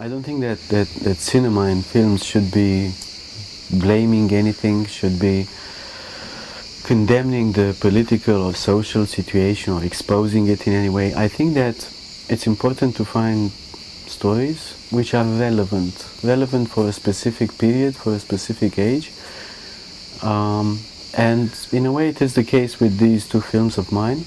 I don't think that, that, that cinema and films should be blaming anything, should be condemning the political or social situation or exposing it in any way. I think that it's important to find stories which are relevant, relevant for a specific period, for a specific age. Um, and in a way, it is the case with these two films of mine.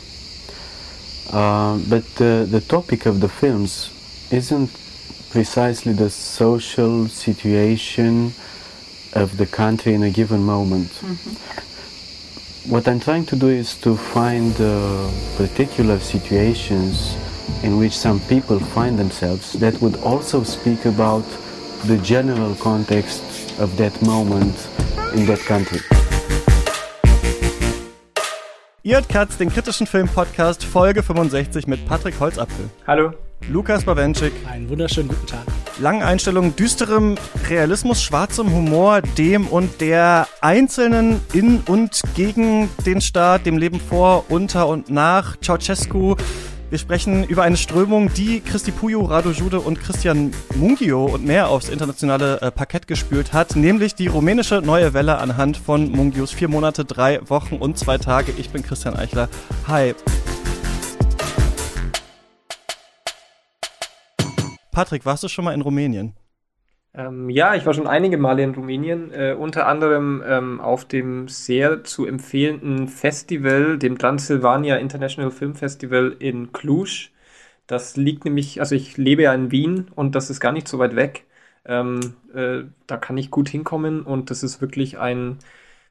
Uh, but the, the topic of the films isn't precisely the social situation of the country in a given moment. Mm-hmm. What I'm trying to do is to find uh, particular situations in which some people find themselves that would also speak about the general context of that moment in that country. Ihr hört Katz, den kritischen Film-Podcast, Folge 65 mit Patrick Holzapfel. Hallo. Lukas Bawenschik. Einen wunderschönen guten Tag. Langen Einstellungen, düsterem Realismus, schwarzem Humor, dem und der Einzelnen in und gegen den Staat, dem Leben vor, unter und nach Ceausescu, wir sprechen über eine Strömung, die Christi Puyo, Rado Jude und Christian Mungio und mehr aufs internationale äh, Parkett gespült hat, nämlich die rumänische Neue Welle anhand von Mungios vier Monate, drei Wochen und zwei Tage. Ich bin Christian Eichler. Hi. Patrick, warst du schon mal in Rumänien? Ähm, ja, ich war schon einige Male in Rumänien, äh, unter anderem ähm, auf dem sehr zu empfehlenden Festival, dem Transylvania International Film Festival in Cluj. Das liegt nämlich, also ich lebe ja in Wien und das ist gar nicht so weit weg. Ähm, äh, da kann ich gut hinkommen und das ist wirklich ein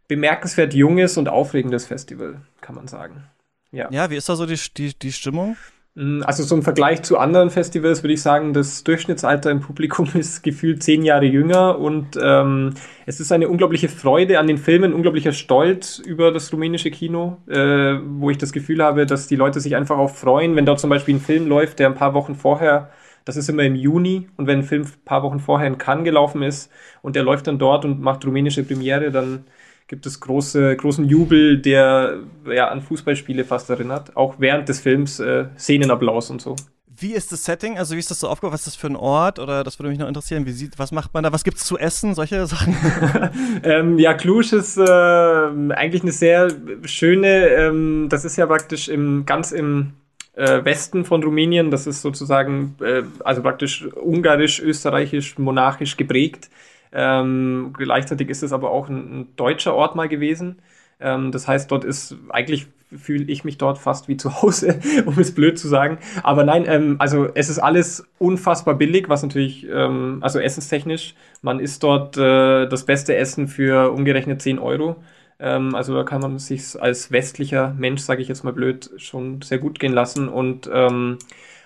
bemerkenswert junges und aufregendes Festival, kann man sagen. Ja, ja wie ist da so die, die, die Stimmung? Mm, also so im Vergleich zu anderen Festivals würde ich sagen, das Durchschnittsalter im Publikum ist gefühlt zehn Jahre jünger und ähm, es ist eine unglaubliche Freude an den Filmen, unglaublicher Stolz über das rumänische Kino, äh, wo ich das Gefühl habe, dass die Leute sich einfach auch freuen, wenn dort zum Beispiel ein Film läuft, der ein paar Wochen vorher, das ist immer im Juni, und wenn ein Film ein paar Wochen vorher in Cannes gelaufen ist und der läuft dann dort und macht rumänische Premiere, dann gibt es große, großen Jubel, der ja, an Fußballspiele fast erinnert. Auch während des Films äh, Szenenapplaus und so. Wie ist das Setting? Also wie ist das so aufgebaut? Was ist das für ein Ort? Oder das würde mich noch interessieren. Wie sieht, was macht man da? Was gibt es zu essen? Solche Sachen? ähm, ja, Cluj ist äh, eigentlich eine sehr schöne. Ähm, das ist ja praktisch im ganz im äh, Westen von Rumänien. Das ist sozusagen äh, also praktisch ungarisch, österreichisch, monarchisch geprägt. Ähm, gleichzeitig ist es aber auch ein, ein deutscher Ort mal gewesen. Ähm, das heißt, dort ist eigentlich fühle ich mich dort fast wie zu Hause, um es blöd zu sagen. Aber nein, ähm, also es ist alles unfassbar billig, was natürlich, ähm, also essenstechnisch, man isst dort äh, das beste Essen für umgerechnet 10 Euro. Ähm, also da kann man sich als westlicher Mensch, sage ich jetzt mal blöd, schon sehr gut gehen lassen. Und ähm,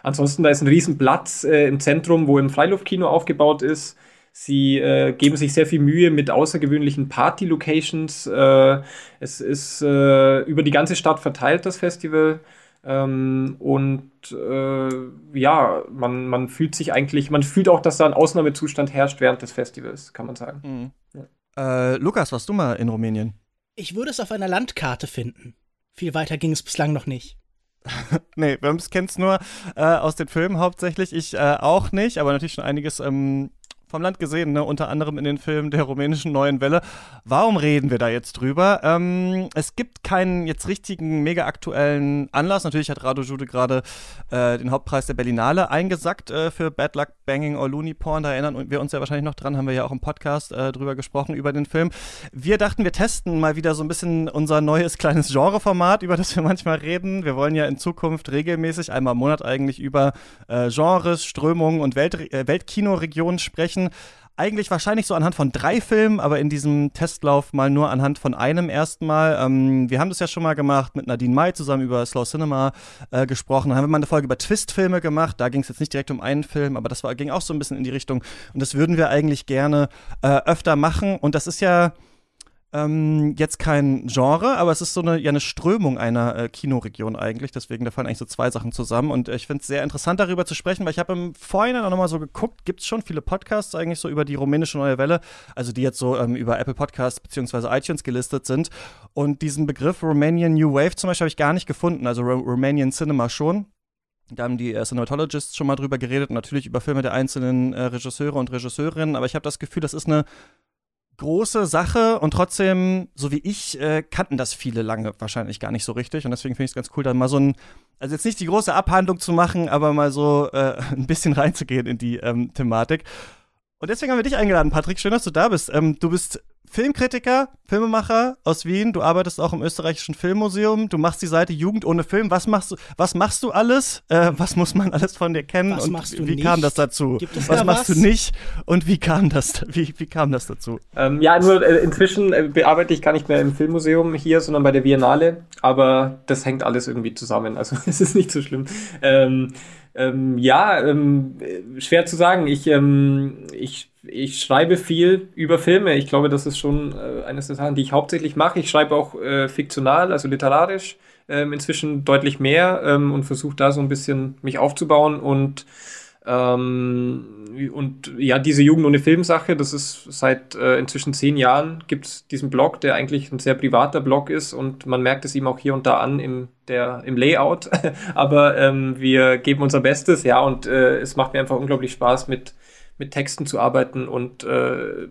ansonsten, da ist ein Riesenplatz äh, im Zentrum, wo ein Freiluftkino aufgebaut ist. Sie äh, geben sich sehr viel Mühe mit außergewöhnlichen Party-Locations. Äh, es ist äh, über die ganze Stadt verteilt, das Festival. Ähm, und äh, ja, man, man fühlt sich eigentlich, man fühlt auch, dass da ein Ausnahmezustand herrscht während des Festivals, kann man sagen. Mhm. Ja. Äh, Lukas, warst du mal in Rumänien? Ich würde es auf einer Landkarte finden. Viel weiter ging es bislang noch nicht. nee, wir kennen es nur äh, aus den Filmen hauptsächlich. Ich äh, auch nicht, aber natürlich schon einiges ähm, vom Land gesehen, ne? unter anderem in den Filmen der rumänischen Neuen Welle. Warum reden wir da jetzt drüber? Ähm, es gibt keinen jetzt richtigen, mega aktuellen Anlass. Natürlich hat Rado Jude gerade äh, den Hauptpreis der Berlinale eingesackt äh, für Bad Luck Banging or Looney Porn. Da erinnern wir uns ja wahrscheinlich noch dran, haben wir ja auch im Podcast äh, drüber gesprochen, über den Film. Wir dachten, wir testen mal wieder so ein bisschen unser neues kleines Genreformat, über das wir manchmal reden. Wir wollen ja in Zukunft regelmäßig, einmal im Monat eigentlich, über äh, Genres, Strömungen und Welt, äh, Weltkinoregionen sprechen sprechen. Eigentlich wahrscheinlich so anhand von drei Filmen, aber in diesem Testlauf mal nur anhand von einem erstmal. Ähm, wir haben das ja schon mal gemacht mit Nadine Mai zusammen über Slow Cinema äh, gesprochen. Dann haben wir mal eine Folge über Twist-Filme gemacht. Da ging es jetzt nicht direkt um einen Film, aber das war, ging auch so ein bisschen in die Richtung. Und das würden wir eigentlich gerne äh, öfter machen. Und das ist ja ähm, jetzt kein Genre, aber es ist so eine, ja, eine Strömung einer äh, Kinoregion eigentlich. Deswegen, da fallen eigentlich so zwei Sachen zusammen. Und äh, ich finde es sehr interessant, darüber zu sprechen, weil ich habe im Vorhinein auch nochmal so geguckt, gibt es schon viele Podcasts eigentlich so über die rumänische Neue Welle, also die jetzt so ähm, über Apple Podcasts beziehungsweise iTunes gelistet sind. Und diesen Begriff Romanian New Wave zum Beispiel habe ich gar nicht gefunden, also Romanian Cinema schon. Da haben die äh, Cinematologists schon mal drüber geredet und natürlich über Filme der einzelnen äh, Regisseure und Regisseurinnen. Aber ich habe das Gefühl, das ist eine große Sache und trotzdem, so wie ich, äh, kannten das viele lange wahrscheinlich gar nicht so richtig. Und deswegen finde ich es ganz cool, da mal so ein, also jetzt nicht die große Abhandlung zu machen, aber mal so äh, ein bisschen reinzugehen in die ähm, Thematik. Und deswegen haben wir dich eingeladen, Patrick. Schön, dass du da bist. Ähm, du bist Filmkritiker, Filmemacher aus Wien. Du arbeitest auch im österreichischen Filmmuseum. Du machst die Seite Jugend ohne Film. Was machst du? Was machst du alles? Äh, was muss man alles von dir kennen? Was und machst du wie nicht? kam das dazu? Gibt es was da machst was? du nicht? Und wie kam das? Wie, wie kam das dazu? Ähm, ja, nur äh, inzwischen äh, bearbeite ich gar nicht mehr im Filmmuseum hier, sondern bei der Biennale. Aber das hängt alles irgendwie zusammen. Also es ist nicht so schlimm. Ähm, ähm, ja, ähm, äh, schwer zu sagen. Ich, ähm, ich, ich schreibe viel über Filme. Ich glaube, das ist schon äh, eines der Sachen, die ich hauptsächlich mache. Ich schreibe auch äh, fiktional, also literarisch, ähm, inzwischen deutlich mehr ähm, und versuche da so ein bisschen mich aufzubauen und ähm, und ja, diese Jugend ohne Filmsache, das ist seit äh, inzwischen zehn Jahren gibt es diesen Blog, der eigentlich ein sehr privater Blog ist und man merkt es ihm auch hier und da an im, der, im Layout. Aber ähm, wir geben unser Bestes, ja, und äh, es macht mir einfach unglaublich Spaß, mit, mit Texten zu arbeiten und äh,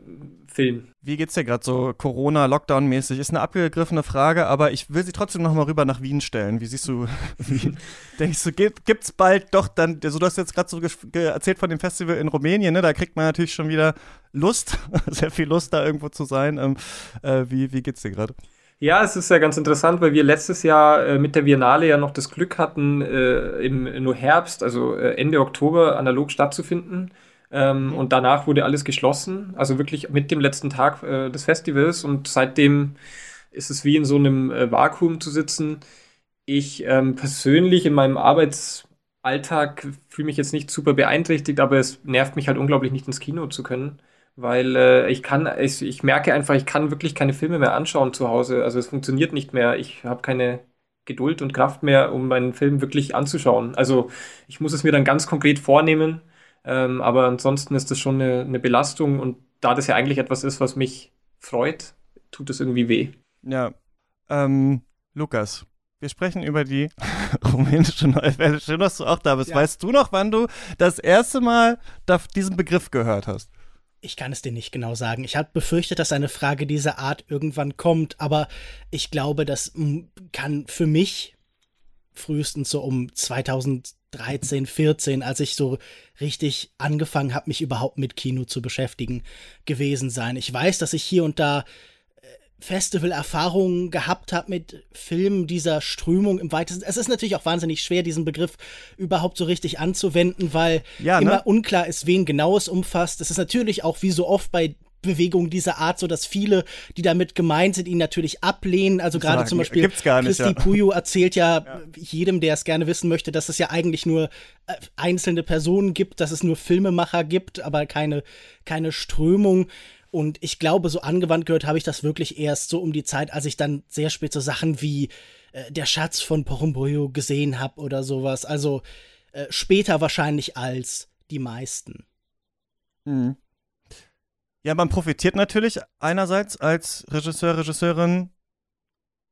Film. Wie geht's dir gerade so Corona, Lockdown-mäßig? Ist eine abgegriffene Frage, aber ich will sie trotzdem noch mal rüber nach Wien stellen. Wie siehst du, wie, denkst du, gibt, gibt's bald doch dann, also du hast jetzt gerade so erzählt von dem Festival in Rumänien, ne? Da kriegt man natürlich schon wieder Lust, sehr viel Lust, da irgendwo zu sein. Ähm, äh, wie, wie geht's dir gerade? Ja, es ist ja ganz interessant, weil wir letztes Jahr äh, mit der Biennale ja noch das Glück hatten, äh, im nur Herbst, also äh, Ende Oktober, analog stattzufinden. Ähm, Und danach wurde alles geschlossen, also wirklich mit dem letzten Tag äh, des Festivals. Und seitdem ist es wie in so einem äh, Vakuum zu sitzen. Ich ähm, persönlich in meinem Arbeitsalltag fühle mich jetzt nicht super beeinträchtigt, aber es nervt mich halt unglaublich, nicht ins Kino zu können weil äh, ich kann, ich, ich merke einfach, ich kann wirklich keine Filme mehr anschauen zu Hause. Also es funktioniert nicht mehr. Ich habe keine Geduld und Kraft mehr, um meinen Film wirklich anzuschauen. Also ich muss es mir dann ganz konkret vornehmen. Ähm, aber ansonsten ist das schon eine, eine Belastung und da das ja eigentlich etwas ist, was mich freut, tut es irgendwie weh. Ja, ähm, Lukas, wir sprechen über die rumänische Neue Welle. Schön, dass du auch da bist. Ja. Weißt du noch, wann du das erste Mal diesen Begriff gehört hast? Ich kann es dir nicht genau sagen. Ich habe befürchtet, dass eine Frage dieser Art irgendwann kommt, aber ich glaube, das kann für mich frühestens so um 2013, 14, als ich so richtig angefangen habe, mich überhaupt mit Kino zu beschäftigen, gewesen sein. Ich weiß, dass ich hier und da äh, Festivalerfahrungen gehabt habe mit Filmen dieser Strömung im weitesten. Es ist natürlich auch wahnsinnig schwer, diesen Begriff überhaupt so richtig anzuwenden, weil Ja, ne? immer unklar ist, wen genau es umfasst. Es ist natürlich auch wie so oft bei Bewegungen dieser Art, so dass viele, die damit gemeint sind, ihn natürlich ablehnen. Also gerade Sagen, zum Beispiel gibt's gar nicht, Christi ja. Puyo erzählt ja, jedem, der es gerne wissen möchte, dass es ja eigentlich nur äh, einzelne Personen gibt, dass es nur Filmemacher gibt, aber keine, keine Strömung. Und ich glaube, so angewandt gehört habe ich das wirklich erst so um die Zeit, als ich dann sehr spät so Sachen wie äh, Der Schatz von Porumboyo gesehen habe oder sowas. Also äh, später wahrscheinlich als die meisten. Mhm. Ja, man profitiert natürlich einerseits als Regisseur, Regisseurin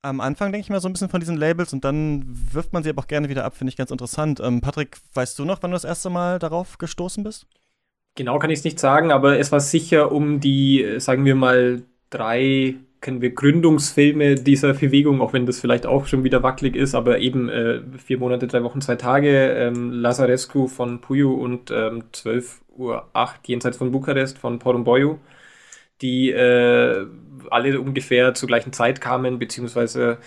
am Anfang, denke ich mal, so ein bisschen von diesen Labels und dann wirft man sie aber auch gerne wieder ab, finde ich ganz interessant. Ähm, Patrick, weißt du noch, wann du das erste Mal darauf gestoßen bist? Genau kann ich es nicht sagen, aber es war sicher um die, äh, sagen wir mal, drei, kennen wir Gründungsfilme dieser Bewegung, auch wenn das vielleicht auch schon wieder wackelig ist, aber eben äh, vier Monate, drei Wochen, zwei Tage, ähm, Lazarescu von Puyo und ähm, 12 Uhr 8 jenseits von Bukarest von Porumboyo, die äh, alle ungefähr zur gleichen Zeit kamen, beziehungsweise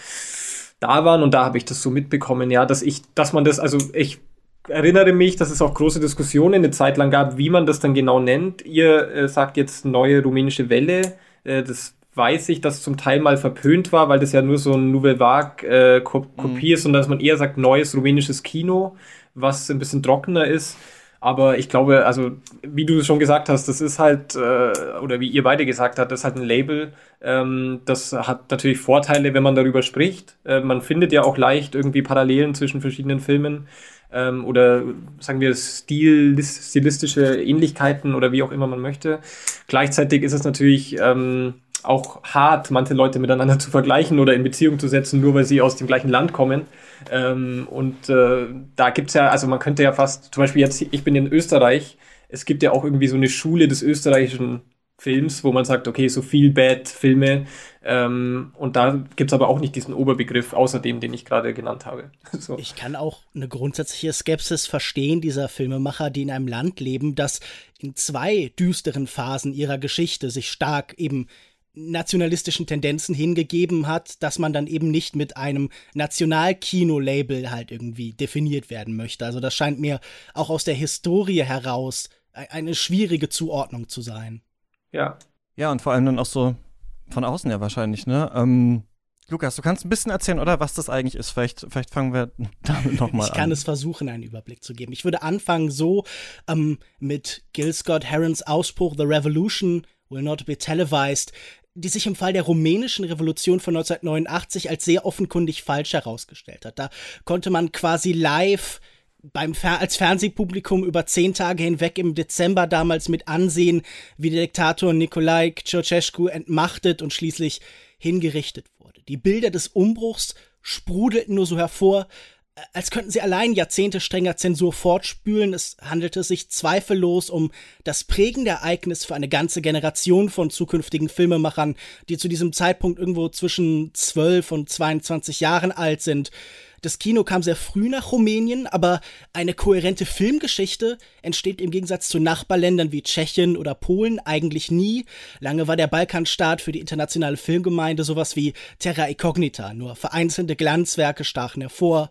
da waren und da habe ich das so mitbekommen, ja, dass ich, dass man das, also ich erinnere mich, dass es auch große Diskussionen eine Zeit lang gab, wie man das dann genau nennt. Ihr äh, sagt jetzt neue rumänische Welle. Äh, das weiß ich, dass zum Teil mal verpönt war, weil das ja nur so ein Nouvelle Vague äh, Kopie ist und dass man eher sagt neues rumänisches Kino, was ein bisschen trockener ist. Aber ich glaube, also wie du schon gesagt hast, das ist halt, äh, oder wie ihr beide gesagt habt, das ist halt ein Label. Ähm, das hat natürlich Vorteile, wenn man darüber spricht. Äh, man findet ja auch leicht irgendwie Parallelen zwischen verschiedenen Filmen ähm, oder sagen wir Stil, stilistische Ähnlichkeiten oder wie auch immer man möchte. Gleichzeitig ist es natürlich ähm, auch hart, manche Leute miteinander zu vergleichen oder in Beziehung zu setzen, nur weil sie aus dem gleichen Land kommen. Ähm, und äh, da gibt's ja, also man könnte ja fast, zum Beispiel jetzt, ich bin in Österreich, es gibt ja auch irgendwie so eine Schule des österreichischen Films, wo man sagt, okay, so viel Bad-Filme. Ähm, und da gibt es aber auch nicht diesen Oberbegriff, außer dem, den ich gerade genannt habe. so. Ich kann auch eine grundsätzliche Skepsis verstehen dieser Filmemacher, die in einem Land leben, das in zwei düsteren Phasen ihrer Geschichte sich stark eben nationalistischen Tendenzen hingegeben hat, dass man dann eben nicht mit einem Nationalkino-Label halt irgendwie definiert werden möchte. Also das scheint mir auch aus der Historie heraus e-, eine schwierige Zuordnung zu sein. Ja. Ja, und vor allem dann auch so von außen ja wahrscheinlich, ne? Ähm, Lukas, du kannst ein bisschen erzählen, oder was das eigentlich ist. Vielleicht, vielleicht fangen wir damit nochmal an. Ich kann es versuchen, einen Überblick zu geben. Ich würde anfangen so ähm, mit Gil Scott Herons Ausspruch The Revolution will not be televised, die sich im Fall der rumänischen Revolution von 1989 als sehr offenkundig falsch herausgestellt hat. Da konnte man quasi live beim Fer als Fernsehpublikum über zehn Tage hinweg im Dezember damals mit ansehen, wie der Diktator Nicolae Ceausescu entmachtet und schließlich hingerichtet wurde. Die Bilder des Umbruchs sprudelten nur so hervor, als könnten sie allein Jahrzehnte strenger Zensur fortspülen. Es handelte sich zweifellos um das prägende Ereignis für eine ganze Generation von zukünftigen Filmemachern, die zu diesem Zeitpunkt irgendwo zwischen 12 und 22 Jahren alt sind. Das Kino kam sehr früh nach Rumänien, aber eine kohärente Filmgeschichte entsteht im Gegensatz zu Nachbarländern wie Tschechien oder Polen eigentlich nie. Lange war der Balkanstaat für die internationale Filmgemeinde sowas wie Terra Incognita, nur vereinzelte Glanzwerke stachen hervor.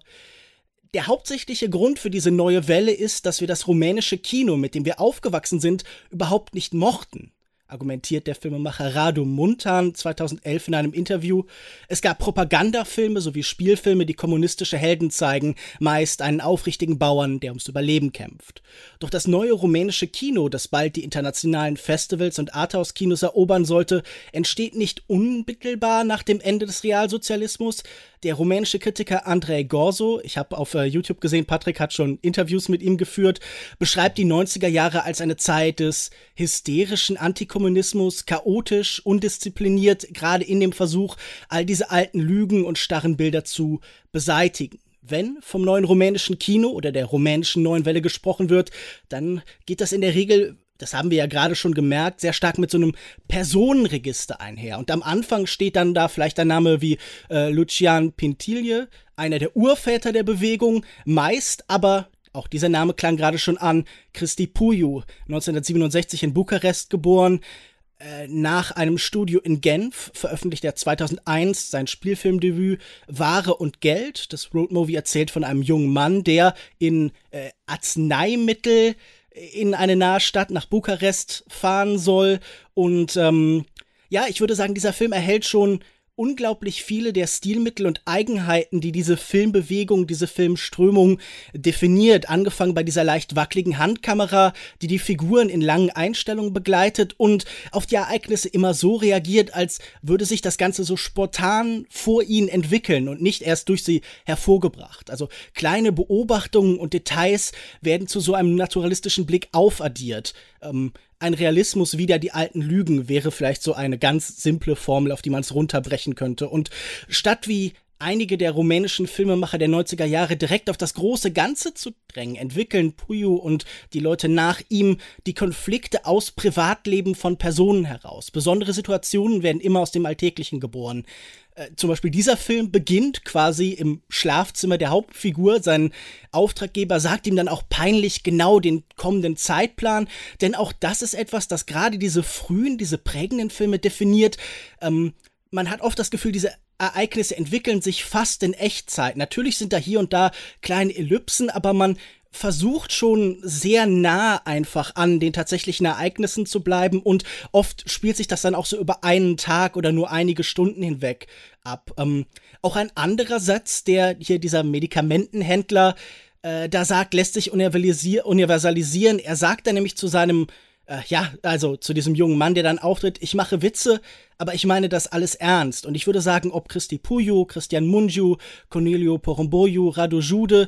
Der hauptsächliche Grund für diese neue Welle ist, dass wir das rumänische Kino, mit dem wir aufgewachsen sind, überhaupt nicht mochten argumentiert der Filmemacher Radu Muntan 2011 in einem Interview. Es gab Propagandafilme sowie Spielfilme, die kommunistische Helden zeigen, meist einen aufrichtigen Bauern, der ums Überleben kämpft. Doch das neue rumänische Kino, das bald die internationalen Festivals und Arthouse-Kinos erobern sollte, entsteht nicht unmittelbar nach dem Ende des Realsozialismus, der rumänische Kritiker Andrei Gorso, ich habe auf uh, YouTube gesehen, Patrick hat schon Interviews mit ihm geführt, beschreibt die 90er Jahre als eine Zeit des hysterischen Antikommunismus, chaotisch, undiszipliniert, gerade in dem Versuch, all diese alten Lügen und starren Bilder zu beseitigen wenn vom neuen rumänischen Kino oder der rumänischen neuen Welle gesprochen wird, dann geht das in der Regel das haben wir ja gerade schon gemerkt, sehr stark mit so einem Personenregister einher. Und am Anfang steht dann da vielleicht ein Name wie äh, Lucian Pintilie, einer der Urväter der Bewegung, meist aber auch dieser Name klang gerade schon an, Christi Puyu, 1967 in Bukarest geboren, äh, nach einem Studio in Genf veröffentlicht er 2001 sein Spielfilmdebüt Ware und Geld. Das Roadmovie erzählt von einem jungen Mann, der in äh, Arzneimittel in eine nahe Stadt nach Bukarest fahren soll. Und ähm, ja, ich würde sagen, dieser Film erhält schon unglaublich viele der Stilmittel und Eigenheiten, die diese Filmbewegung, diese Filmströmung definiert. Angefangen bei dieser leicht wackeligen Handkamera, die die Figuren in langen Einstellungen begleitet und auf die Ereignisse immer so reagiert, als würde sich das Ganze so spontan vor ihnen entwickeln und nicht erst durch sie hervorgebracht. Also kleine Beobachtungen und Details werden zu so einem naturalistischen Blick aufaddiert. Ähm, ein Realismus wider die alten Lügen wäre vielleicht so eine ganz simple Formel, auf die man es runterbrechen könnte. Und statt wie einige der rumänischen Filmemacher der 90er Jahre direkt auf das große Ganze zu drängen, entwickeln Puyo und die Leute nach ihm die Konflikte aus Privatleben von Personen heraus. Besondere Situationen werden immer aus dem Alltäglichen geboren. Äh, zum Beispiel dieser Film beginnt quasi im Schlafzimmer der Hauptfigur. Sein Auftraggeber sagt ihm dann auch peinlich genau den kommenden Zeitplan, denn auch das ist etwas, das gerade diese frühen, diese prägenden Filme definiert. Ähm, man hat oft das Gefühl, diese Ereignisse entwickeln sich fast in Echtzeit. Natürlich sind da hier und da kleine Ellipsen, aber man versucht schon sehr nah einfach an den tatsächlichen Ereignissen zu bleiben und oft spielt sich das dann auch so über einen Tag oder nur einige Stunden hinweg ab. Ähm, auch ein anderer Satz, der hier dieser Medikamentenhändler äh, da sagt, lässt sich universalisieren. Er sagt dann nämlich zu seinem äh, ja, also zu diesem jungen Mann, der dann auftritt, ich mache Witze, aber ich meine das alles ernst. Und ich würde sagen, ob Christi Puyo, Christian Munju, Cornelio Poromboyu, Rado Jude,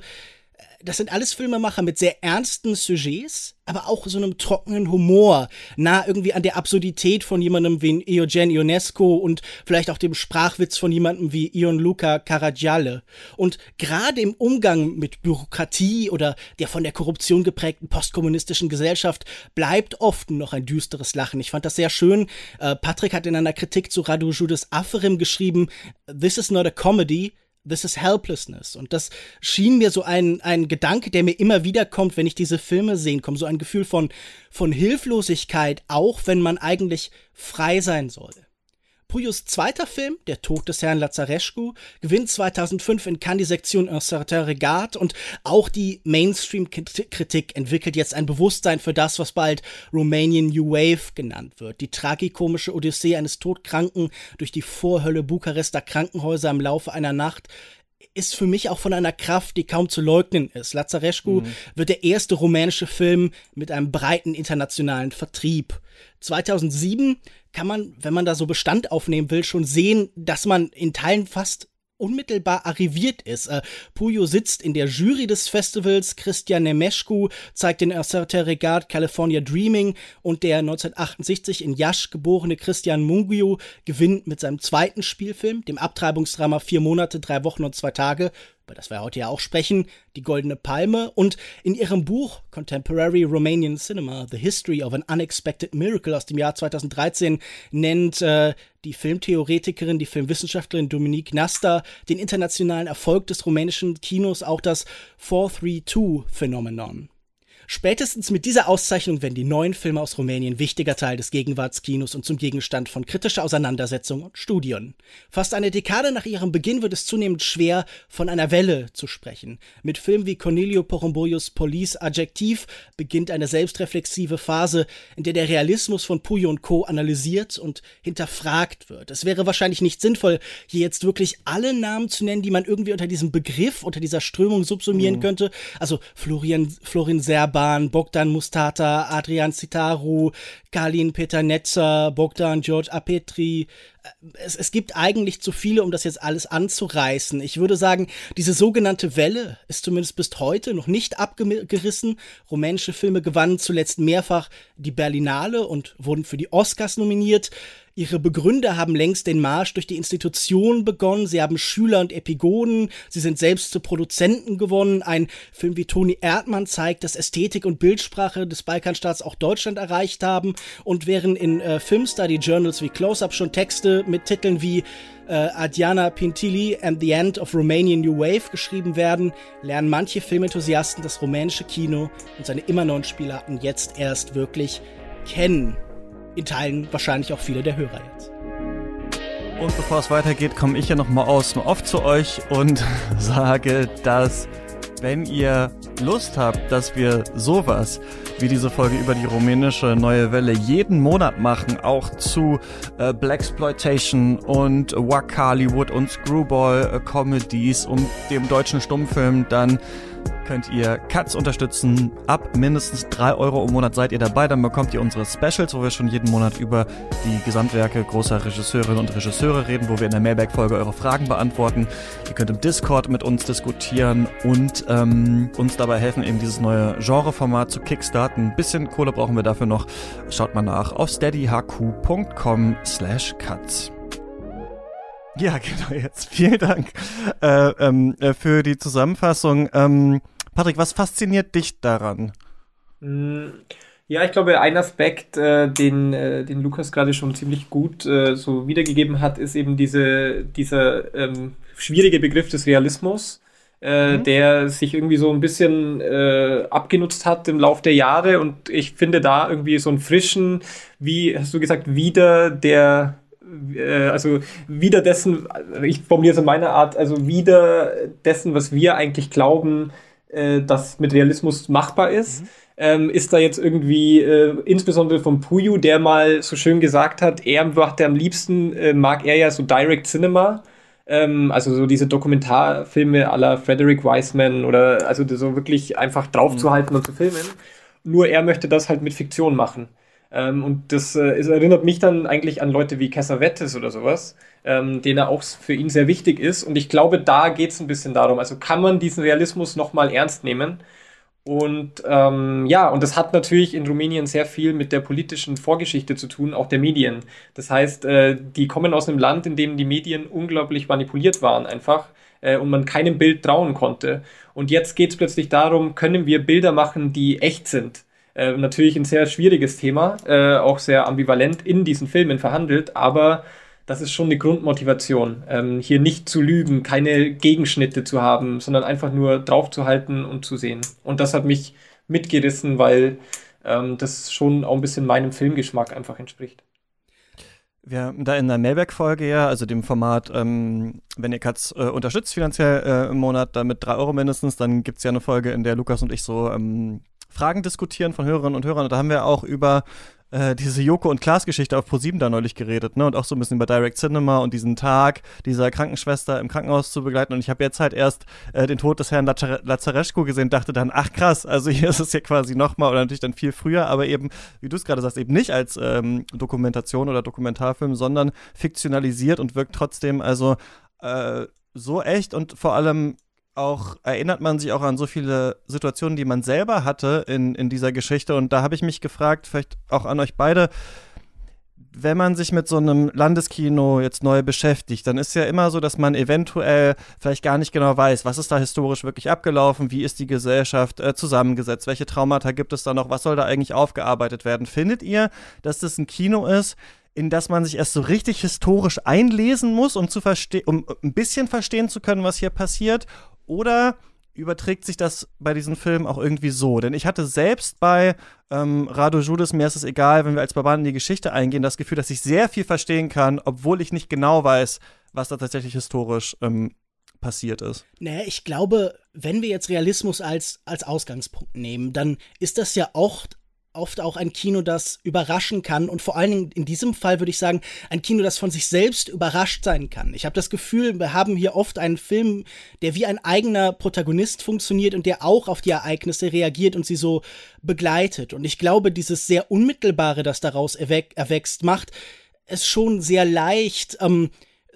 das sind alles Filmemacher mit sehr ernsten Sujets, aber auch so einem trockenen Humor, nah irgendwie an der Absurdität von jemandem wie Eugen Ionesco und vielleicht auch dem Sprachwitz von jemandem wie Ion Luca Caragiale. Und gerade im Umgang mit Bürokratie oder der von der Korruption geprägten postkommunistischen Gesellschaft bleibt oft noch ein düsteres Lachen. Ich fand das sehr schön. Äh, Patrick hat in einer Kritik zu Radu Judas Aferim geschrieben, This is not a comedy, This is Helplessness. Und das schien mir so ein, ein Gedanke, der mir immer wieder kommt, wenn ich diese Filme sehen komme. So ein Gefühl von, von Hilflosigkeit, auch wenn man eigentlich frei sein soll. Puyos zweiter Film, Der Tod des Herrn Lazarescu, gewinnt 2005 in Cannes die Sektion Un certain regard und auch die Mainstream-Kritik entwickelt jetzt ein Bewusstsein für das, was bald Romanian New Wave genannt wird. Die tragikomische Odyssee eines Todkranken durch die Vorhölle Bukarester Krankenhäuser im Laufe einer Nacht ist für mich auch von einer Kraft, die kaum zu leugnen ist. Lazarescu mhm. wird der erste rumänische Film mit einem breiten internationalen Vertrieb. 2007 kann man, wenn man da so Bestand aufnehmen will, schon sehen, dass man in Teilen fast unmittelbar arriviert ist. Äh, Puyo sitzt in der Jury des Festivals, Christian Nemescu zeigt den Regard California Dreaming und der 1968 in Yash geborene Christian Mungiu gewinnt mit seinem zweiten Spielfilm, dem Abtreibungsdrama Vier Monate, drei Wochen und zwei Tage, über das wir heute ja auch sprechen, die Goldene Palme und in ihrem Buch Contemporary Romanian Cinema, The History of an Unexpected Miracle aus dem Jahr 2013 nennt äh, die Filmtheoretikerin, die Filmwissenschaftlerin Dominique Nasta den internationalen Erfolg des rumänischen Kinos auch das 432-Phänomenon. Spätestens mit dieser Auszeichnung werden die neuen Filme aus Rumänien wichtiger Teil des Gegenwartskinos und zum Gegenstand von kritischer Auseinandersetzung und Studien. Fast eine Dekade nach ihrem Beginn wird es zunehmend schwer, von einer Welle zu sprechen. Mit Filmen wie Cornelio Porumboios Police Adjektiv beginnt eine selbstreflexive Phase, in der der Realismus von Puyo und Co. analysiert und hinterfragt wird. Es wäre wahrscheinlich nicht sinnvoll, hier jetzt wirklich alle Namen zu nennen, die man irgendwie unter diesem Begriff, unter dieser Strömung subsumieren mhm. könnte. Also Florian, Florin Serba, Orban, Bogdan Mustata, Adrian Citaru, Kalin Peter Netzer, Bogdan George Apetri. Es, es gibt eigentlich zu viele, um das jetzt alles anzureißen. Ich würde sagen, diese sogenannte Welle ist zumindest bis heute noch nicht abgerissen. Rumänische Filme gewannen zuletzt mehrfach die Berlinale und wurden für die Oscars nominiert. Ihre Begründer haben längst den Marsch durch die Institution begonnen. Sie haben Schüler und Epigonen. Sie sind selbst zu Produzenten gewonnen. Ein Film wie Toni Erdmann zeigt, dass Ästhetik und Bildsprache des Balkanstaats auch Deutschland erreicht haben. Und während in äh, Filmstudy Journals wie Close-Up schon Texte mit Titeln wie äh, Adriana Pintili and the End of Romanian New Wave geschrieben werden, lernen manche Filmenthusiasten das rumänische Kino und seine immer neuen Spielarten jetzt erst wirklich kennen in Teilen wahrscheinlich auch viele der Hörer jetzt. Und bevor es weitergeht, komme ich ja nochmal aus dem Off zu euch und sage, dass wenn ihr Lust habt, dass wir sowas wie diese Folge über die rumänische Neue Welle jeden Monat machen, auch zu äh, Blaxploitation und Wakaliwood und Screwball äh, Comedies und dem deutschen Stummfilm, dann könnt ihr Cuts unterstützen. Ab mindestens drei Euro im Monat seid ihr dabei. Dann bekommt ihr unsere Specials, wo wir schon jeden Monat über die Gesamtwerke großer Regisseurinnen und Regisseure reden, wo wir in der Mailback-Folge eure Fragen beantworten. Ihr könnt im Discord mit uns diskutieren und ähm, uns dabei helfen, eben dieses neue Genreformat zu kickstarten. Ein bisschen Kohle brauchen wir dafür noch. Schaut mal nach auf steadyhq.com slash cuts. Ja, genau, jetzt. Vielen Dank äh, ähm, äh, für die Zusammenfassung. Ähm, Patrick, was fasziniert dich daran? Mm, ja, ich glaube, ein Aspekt, äh, den, äh, den Lukas gerade schon ziemlich gut äh, so wiedergegeben hat, ist eben diese, dieser ähm, schwierige Begriff des Realismus, äh, mhm. der sich irgendwie so ein bisschen äh, abgenutzt hat im Lauf der Jahre. Und ich finde da irgendwie so einen frischen, wie hast du gesagt, wieder der äh, also wieder dessen, ich formuliere es in meiner Art, also wieder dessen, was wir eigentlich glauben, äh, das mit Realismus machbar ist. Mhm. Ähm, ist da jetzt irgendwie, äh, insbesondere von Puyu, der mal so schön gesagt hat, er macht am liebsten, äh, mag er ja so Direct Cinema, ähm, also so diese Dokumentarfilme aller Frederick Wiseman oder also so wirklich einfach draufzuhalten mhm. und zu filmen. Nur er möchte das halt mit Fiktion machen. Ähm, und das äh, es erinnert mich dann eigentlich an Leute wie Cassavetes oder sowas, ähm, den er auch für ihn sehr wichtig ist. Und ich glaube, da geht es ein bisschen darum. Also kann man diesen Realismus nochmal ernst nehmen? Und ähm, ja, und das hat natürlich in Rumänien sehr viel mit der politischen Vorgeschichte zu tun, auch der Medien. Das heißt, äh, die kommen aus einem Land, in dem die Medien unglaublich manipuliert waren, einfach äh, und man keinem Bild trauen konnte. Und jetzt geht es plötzlich darum, können wir Bilder machen, die echt sind? Äh, natürlich ein sehr schwieriges Thema, äh, auch sehr ambivalent in diesen Filmen verhandelt, aber das ist schon eine Grundmotivation, ähm, hier nicht zu lügen, keine Gegenschnitte zu haben, sondern einfach nur draufzuhalten und zu sehen. Und das hat mich mitgerissen, weil ähm, das schon auch ein bisschen meinem Filmgeschmack einfach entspricht. Wir haben da in der Mailback-Folge ja, also dem Format, ähm, wenn ihr Katz äh, unterstützt finanziell äh, im Monat, damit drei Euro mindestens, dann gibt es ja eine Folge, in der Lukas und ich so ähm, Fragen diskutieren von Hörerinnen und Hörern. Und da haben wir auch über äh, diese Joko und Klaas Geschichte auf ProSieben da neulich geredet, ne? Und auch so ein bisschen über Direct Cinema und diesen Tag dieser Krankenschwester im Krankenhaus zu begleiten. Und ich habe jetzt halt erst äh, den Tod des Herrn Lazarescu gesehen, dachte dann, ach krass, also hier ist es ja quasi nochmal oder natürlich dann viel früher, aber eben, wie du es gerade sagst, eben nicht als ähm, Dokumentation oder Dokumentarfilm, sondern fiktionalisiert und wirkt trotzdem also äh, so echt und vor allem auch erinnert man sich auch an so viele Situationen, die man selber hatte in, in dieser Geschichte. Und da habe ich mich gefragt, vielleicht auch an euch beide, wenn man sich mit so einem Landeskino jetzt neu beschäftigt, dann ist ja immer so, dass man eventuell vielleicht gar nicht genau weiß, was ist da historisch wirklich abgelaufen, wie ist die Gesellschaft äh, zusammengesetzt, welche Traumata gibt es da noch, was soll da eigentlich aufgearbeitet werden. Findet ihr, dass das ein Kino ist, in das man sich erst so richtig historisch einlesen muss, um zu um ein bisschen verstehen zu können, was hier passiert? Oder überträgt sich das bei diesen Filmen auch irgendwie so? Denn ich hatte selbst bei ähm, Rado Judas, mir ist es egal, wenn wir als Barbaren in die Geschichte eingehen, das Gefühl, dass ich sehr viel verstehen kann, obwohl ich nicht genau weiß, was da tatsächlich historisch ähm, passiert ist. Naja, ich glaube, wenn wir jetzt Realismus als, als Ausgangspunkt nehmen, dann ist das ja auch oft auch ein Kino, das überraschen kann und vor allen Dingen in diesem Fall würde ich sagen, ein Kino, das von sich selbst überrascht sein kann. Ich habe das Gefühl, wir haben hier oft einen Film, der wie ein eigener Protagonist funktioniert und der auch auf die Ereignisse reagiert und sie so begleitet. Und ich glaube, dieses sehr Unmittelbare, das daraus erwächst, macht es schon sehr leicht, ähm,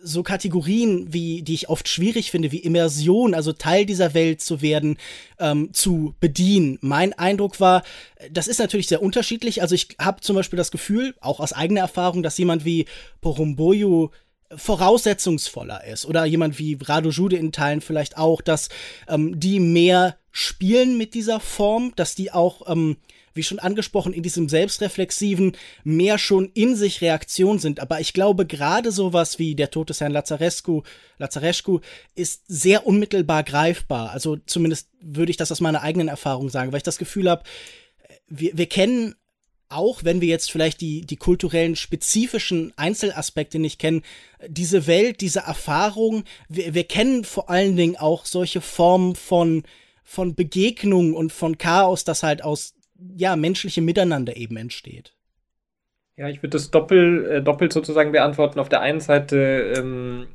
so Kategorien, wie, die ich oft schwierig finde, wie Immersion, also Teil dieser Welt zu werden, ähm, zu bedienen. Mein Eindruck war, das ist natürlich sehr unterschiedlich. Also ich habe zum Beispiel das Gefühl, auch aus eigener Erfahrung, dass jemand wie Porumboyo voraussetzungsvoller ist oder jemand wie Rado Jude in Teilen vielleicht auch, dass ähm, die mehr spielen mit dieser Form, dass die auch ähm, wie schon angesprochen, in diesem selbstreflexiven mehr schon in sich Reaktion sind. Aber ich glaube, gerade sowas wie der Tod des Herrn Lazarescu, Lazarescu ist sehr unmittelbar greifbar. Also zumindest würde ich das aus meiner eigenen Erfahrung sagen, weil ich das Gefühl habe, wir, wir kennen auch wenn wir jetzt vielleicht die, die kulturellen spezifischen Einzelaspekte nicht kennen, diese Welt, diese Erfahrung, wir, wir kennen vor allen Dingen auch solche Formen von, von Begegnung und von Chaos, das halt aus ja, menschliche Miteinander eben entsteht. Ja, ich würde das doppelt, äh, doppelt sozusagen beantworten. Auf der einen Seite ähm,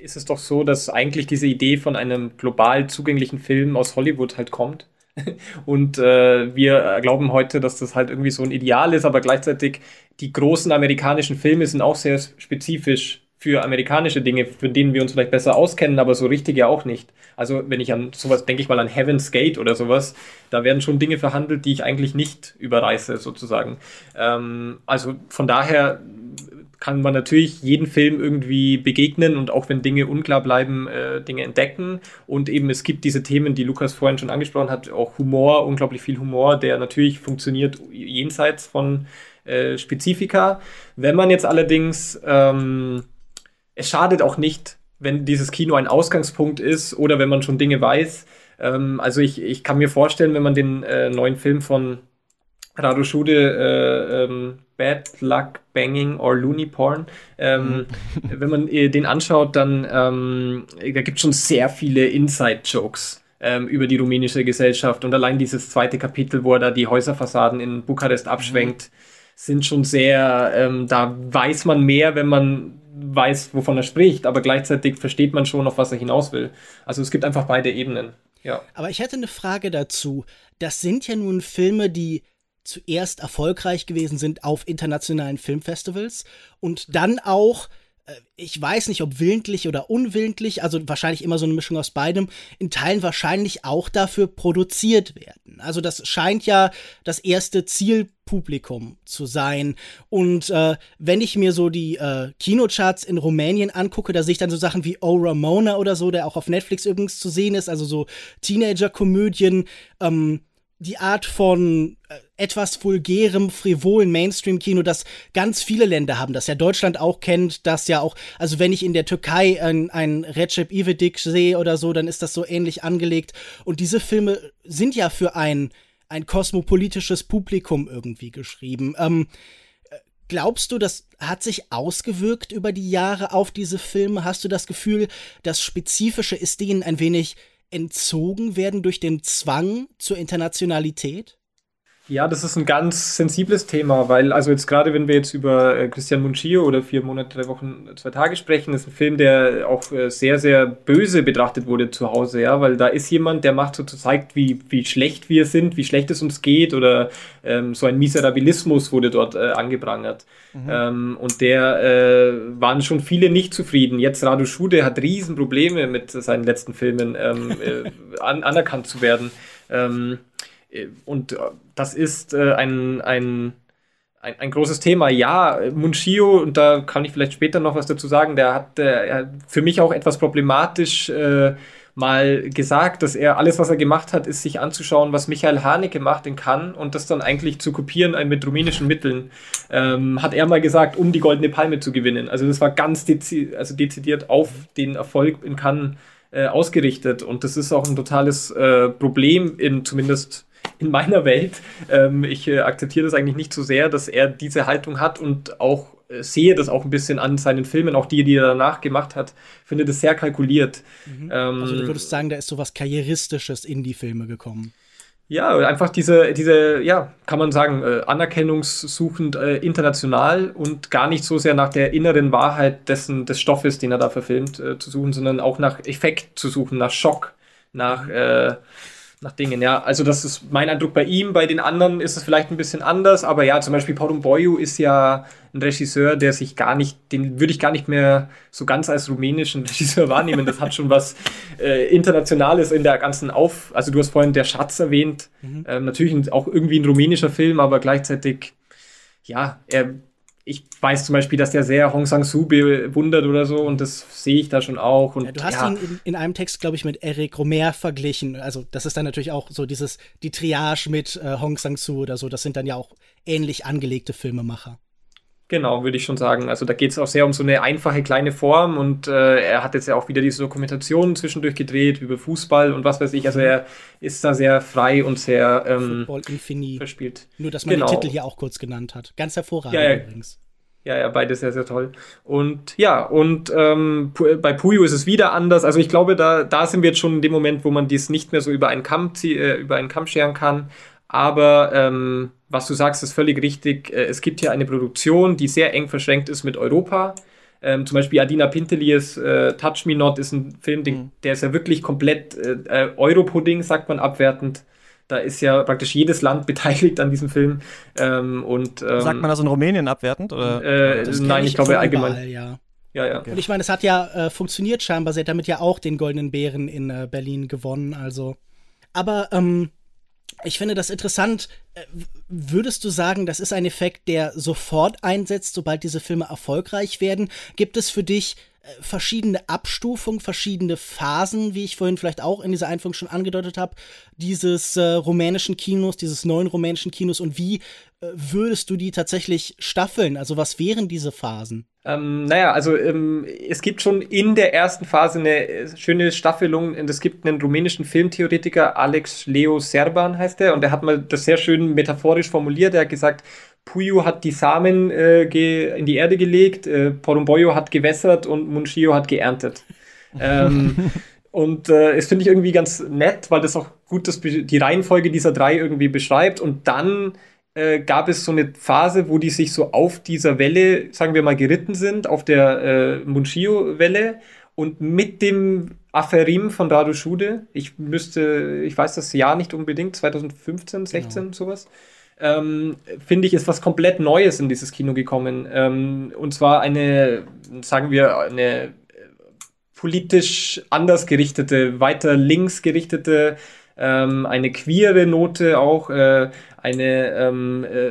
ist es doch so, dass eigentlich diese Idee von einem global zugänglichen Film aus Hollywood halt kommt. Und äh, wir glauben heute, dass das halt irgendwie so ein Ideal ist, aber gleichzeitig die großen amerikanischen Filme sind auch sehr spezifisch für amerikanische Dinge, für denen wir uns vielleicht besser auskennen, aber so richtig ja auch nicht. Also wenn ich an sowas, denke ich mal an Heaven's Gate oder sowas, da werden schon Dinge verhandelt, die ich eigentlich nicht überreiße, sozusagen. Ähm, also von daher kann man natürlich jeden Film irgendwie begegnen und auch wenn Dinge unklar bleiben, äh, Dinge entdecken. Und eben es gibt diese Themen, die Lukas vorhin schon angesprochen hat, auch Humor, unglaublich viel Humor, der natürlich funktioniert jenseits von äh, Spezifika. Wenn man jetzt allerdings ähm, es schadet auch nicht, wenn dieses Kino ein Ausgangspunkt ist oder wenn man schon Dinge weiß. Ähm, also ich, ich kann mir vorstellen, wenn man den äh, neuen Film von Rado Schude, äh, ähm, Bad Luck Banging or Looney Porn, ähm, mhm. wenn man äh, den anschaut, dann ähm, da gibt es schon sehr viele Inside-Jokes ähm, über die rumänische Gesellschaft und allein dieses zweite Kapitel, wo er da die Häuserfassaden in Bukarest abschwenkt, mhm. sind schon sehr, ähm, da weiß man mehr, wenn man weiß, wovon er spricht, aber gleichzeitig versteht man schon, auf was er hinaus will. Also es gibt einfach beide Ebenen. Ja. Aber ich hätte eine Frage dazu. Das sind ja nun Filme, die zuerst erfolgreich gewesen sind auf internationalen Filmfestivals und dann auch ich weiß nicht, ob willentlich oder unwillentlich, also wahrscheinlich immer so eine Mischung aus beidem, in Teilen wahrscheinlich auch dafür produziert werden. Also das scheint ja das erste Zielpublikum zu sein. Und äh, wenn ich mir so die äh, Kinocharts in Rumänien angucke, da sehe ich dann so Sachen wie Oh Ramona oder so, der auch auf Netflix übrigens zu sehen ist, also so Teenager-Komödien, ähm, die Art von äh, etwas vulgärem, frivolen Mainstream-Kino, das ganz viele Länder haben, das ja Deutschland auch kennt, das ja auch, also wenn ich in der Türkei ein, ein Recep Ivedik sehe oder so, dann ist das so ähnlich angelegt. Und diese Filme sind ja für ein, ein kosmopolitisches Publikum irgendwie geschrieben. Ähm, Glaubst du, das hat sich ausgewirkt über die Jahre auf diese Filme? Hast du das Gefühl, das Spezifische ist denen ein wenig entzogen werden durch den Zwang zur Internationalität? Ja, das ist ein ganz sensibles Thema, weil, also jetzt gerade, wenn wir jetzt über äh, Christian Munchio oder vier Monate, drei Wochen, zwei Tage sprechen, ist ein Film, der auch äh, sehr, sehr böse betrachtet wurde zu Hause, ja, weil da ist jemand, der macht so, zeigt, wie, wie schlecht wir sind, wie schlecht es uns geht oder ähm, so ein Miserabilismus wurde dort äh, angeprangert. Mhm. Ähm, und der äh, waren schon viele nicht zufrieden. Jetzt Radu Schude hat Riesenprobleme mit seinen letzten Filmen ähm, äh, an, anerkannt zu werden. Ähm, äh, und äh, das ist äh, ein, ein, ein, ein, großes Thema. Ja, Munchio, und da kann ich vielleicht später noch was dazu sagen, der hat äh, für mich auch etwas problematisch äh, mal gesagt, dass er alles, was er gemacht hat, ist sich anzuschauen, was Michael Haneke macht in Cannes und das dann eigentlich zu kopieren mit rumänischen Mitteln, ähm, hat er mal gesagt, um die Goldene Palme zu gewinnen. Also das war ganz dezi also dezidiert auf den Erfolg in Cannes äh, ausgerichtet und das ist auch ein totales äh, Problem in zumindest in meiner Welt. Ähm, ich äh, akzeptiere das eigentlich nicht so sehr, dass er diese Haltung hat und auch äh, sehe das auch ein bisschen an seinen Filmen, auch die, die er danach gemacht hat, finde das sehr kalkuliert. Mhm. Ähm, also du würdest sagen, da ist so was Karrieristisches in die Filme gekommen. Ja, einfach diese, diese, ja, kann man sagen, äh, anerkennungssuchend äh, international und gar nicht so sehr nach der inneren Wahrheit dessen, des Stoffes, den er da verfilmt, äh, zu suchen, sondern auch nach Effekt zu suchen, nach Schock, nach, mhm. äh, nach Dingen, ja. Also das ist mein Eindruck bei ihm. Bei den anderen ist es vielleicht ein bisschen anders, aber ja, zum Beispiel Paulo Boyu ist ja ein Regisseur, der sich gar nicht, den würde ich gar nicht mehr so ganz als rumänischen Regisseur wahrnehmen. Das hat schon was äh, Internationales in der ganzen Auf. Also du hast vorhin der Schatz erwähnt. Mhm. Ähm, natürlich auch irgendwie ein rumänischer Film, aber gleichzeitig, ja, er ich weiß zum Beispiel, dass der sehr Hong Sang-soo bewundert oder so und das sehe ich da schon auch. Und, ja, du hast ja. ihn in, in, einem Text, glaube ich, mit Eric Romer verglichen. Also das ist dann natürlich auch so dieses, die Triage mit äh, Hong Sang-soo oder so. Das sind dann ja auch ähnlich angelegte Filmemacher. Genau, würde ich schon sagen. Also da geht es auch sehr um so eine einfache kleine Form und äh, er hat jetzt ja auch wieder diese Dokumentationen zwischendurch gedreht über Fußball und was weiß ich. Also er ist da sehr frei und sehr ähm, Football Infini. verspielt. Nur, dass man genau. den Titel hier auch kurz genannt hat. Ganz hervorragend ja, ja. übrigens. Ja, ja, beide sehr, sehr toll. Und ja, und ähm, bei Puyo ist es wieder anders. Also ich glaube, da, da sind wir jetzt schon in dem Moment, wo man dies nicht mehr so über einen Kamm, äh, über einen Kamm scheren kann. Aber ähm, was du sagst, ist völlig richtig. Äh, es gibt hier eine Produktion, die sehr eng verschränkt ist mit Europa. Ähm, zum Beispiel Adina Pinteliers äh, Touch Me Not ist ein Film, den, mhm. der ist ja wirklich komplett äh, äh, Europudding, sagt man abwertend. Da ist ja praktisch jedes Land beteiligt an diesem Film. Ähm, und, ähm, sagt man das in Rumänien abwertend? Oder? Äh, nein, ich, ich glaube allgemein. Überall, ja. Ja, ja. Und ich meine, es hat ja äh, funktioniert scheinbar. Sie hat damit ja auch den Goldenen Bären in äh, Berlin gewonnen. Also, aber ähm, ich finde das interessant. Äh, würdest du sagen, das ist ein Effekt, der sofort einsetzt, sobald diese Filme erfolgreich werden? Gibt es für dich verschiedene Abstufungen, verschiedene Phasen, wie ich vorhin vielleicht auch in dieser Einführung schon angedeutet habe, dieses äh, rumänischen Kinos, dieses neuen rumänischen Kinos und wie äh, würdest du die tatsächlich staffeln? Also was wären diese Phasen? Ähm, naja, also ähm, es gibt schon in der ersten Phase eine äh, schöne Staffelung. Es gibt einen rumänischen Filmtheoretiker, Alex Leo Serban heißt er, und der hat mal das sehr schön metaphorisch formuliert. Er hat gesagt, Puyo hat die Samen äh, in die Erde gelegt, äh, Porumboyo hat gewässert und Munchio hat geerntet. ähm, und äh, das finde ich irgendwie ganz nett, weil das auch gut das, die Reihenfolge dieser drei irgendwie beschreibt. Und dann äh, gab es so eine Phase, wo die sich so auf dieser Welle, sagen wir mal, geritten sind, auf der äh, Munchio-Welle. Und mit dem Aferim von Radu Schude, ich müsste, ich weiß das Jahr nicht unbedingt, 2015, 16, genau. sowas, ähm, finde ich, ist was komplett Neues in dieses Kino gekommen. Ähm, und zwar eine, sagen wir, eine äh, politisch anders gerichtete, weiter links gerichtete, ähm, eine queere Note auch, äh, eine, ähm, äh,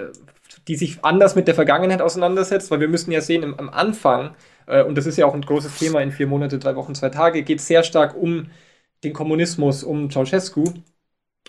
die sich anders mit der Vergangenheit auseinandersetzt, weil wir müssen ja sehen, im, am Anfang, äh, und das ist ja auch ein großes Thema in vier Monate, drei Wochen, zwei Tage, geht es sehr stark um den Kommunismus, um Ceausescu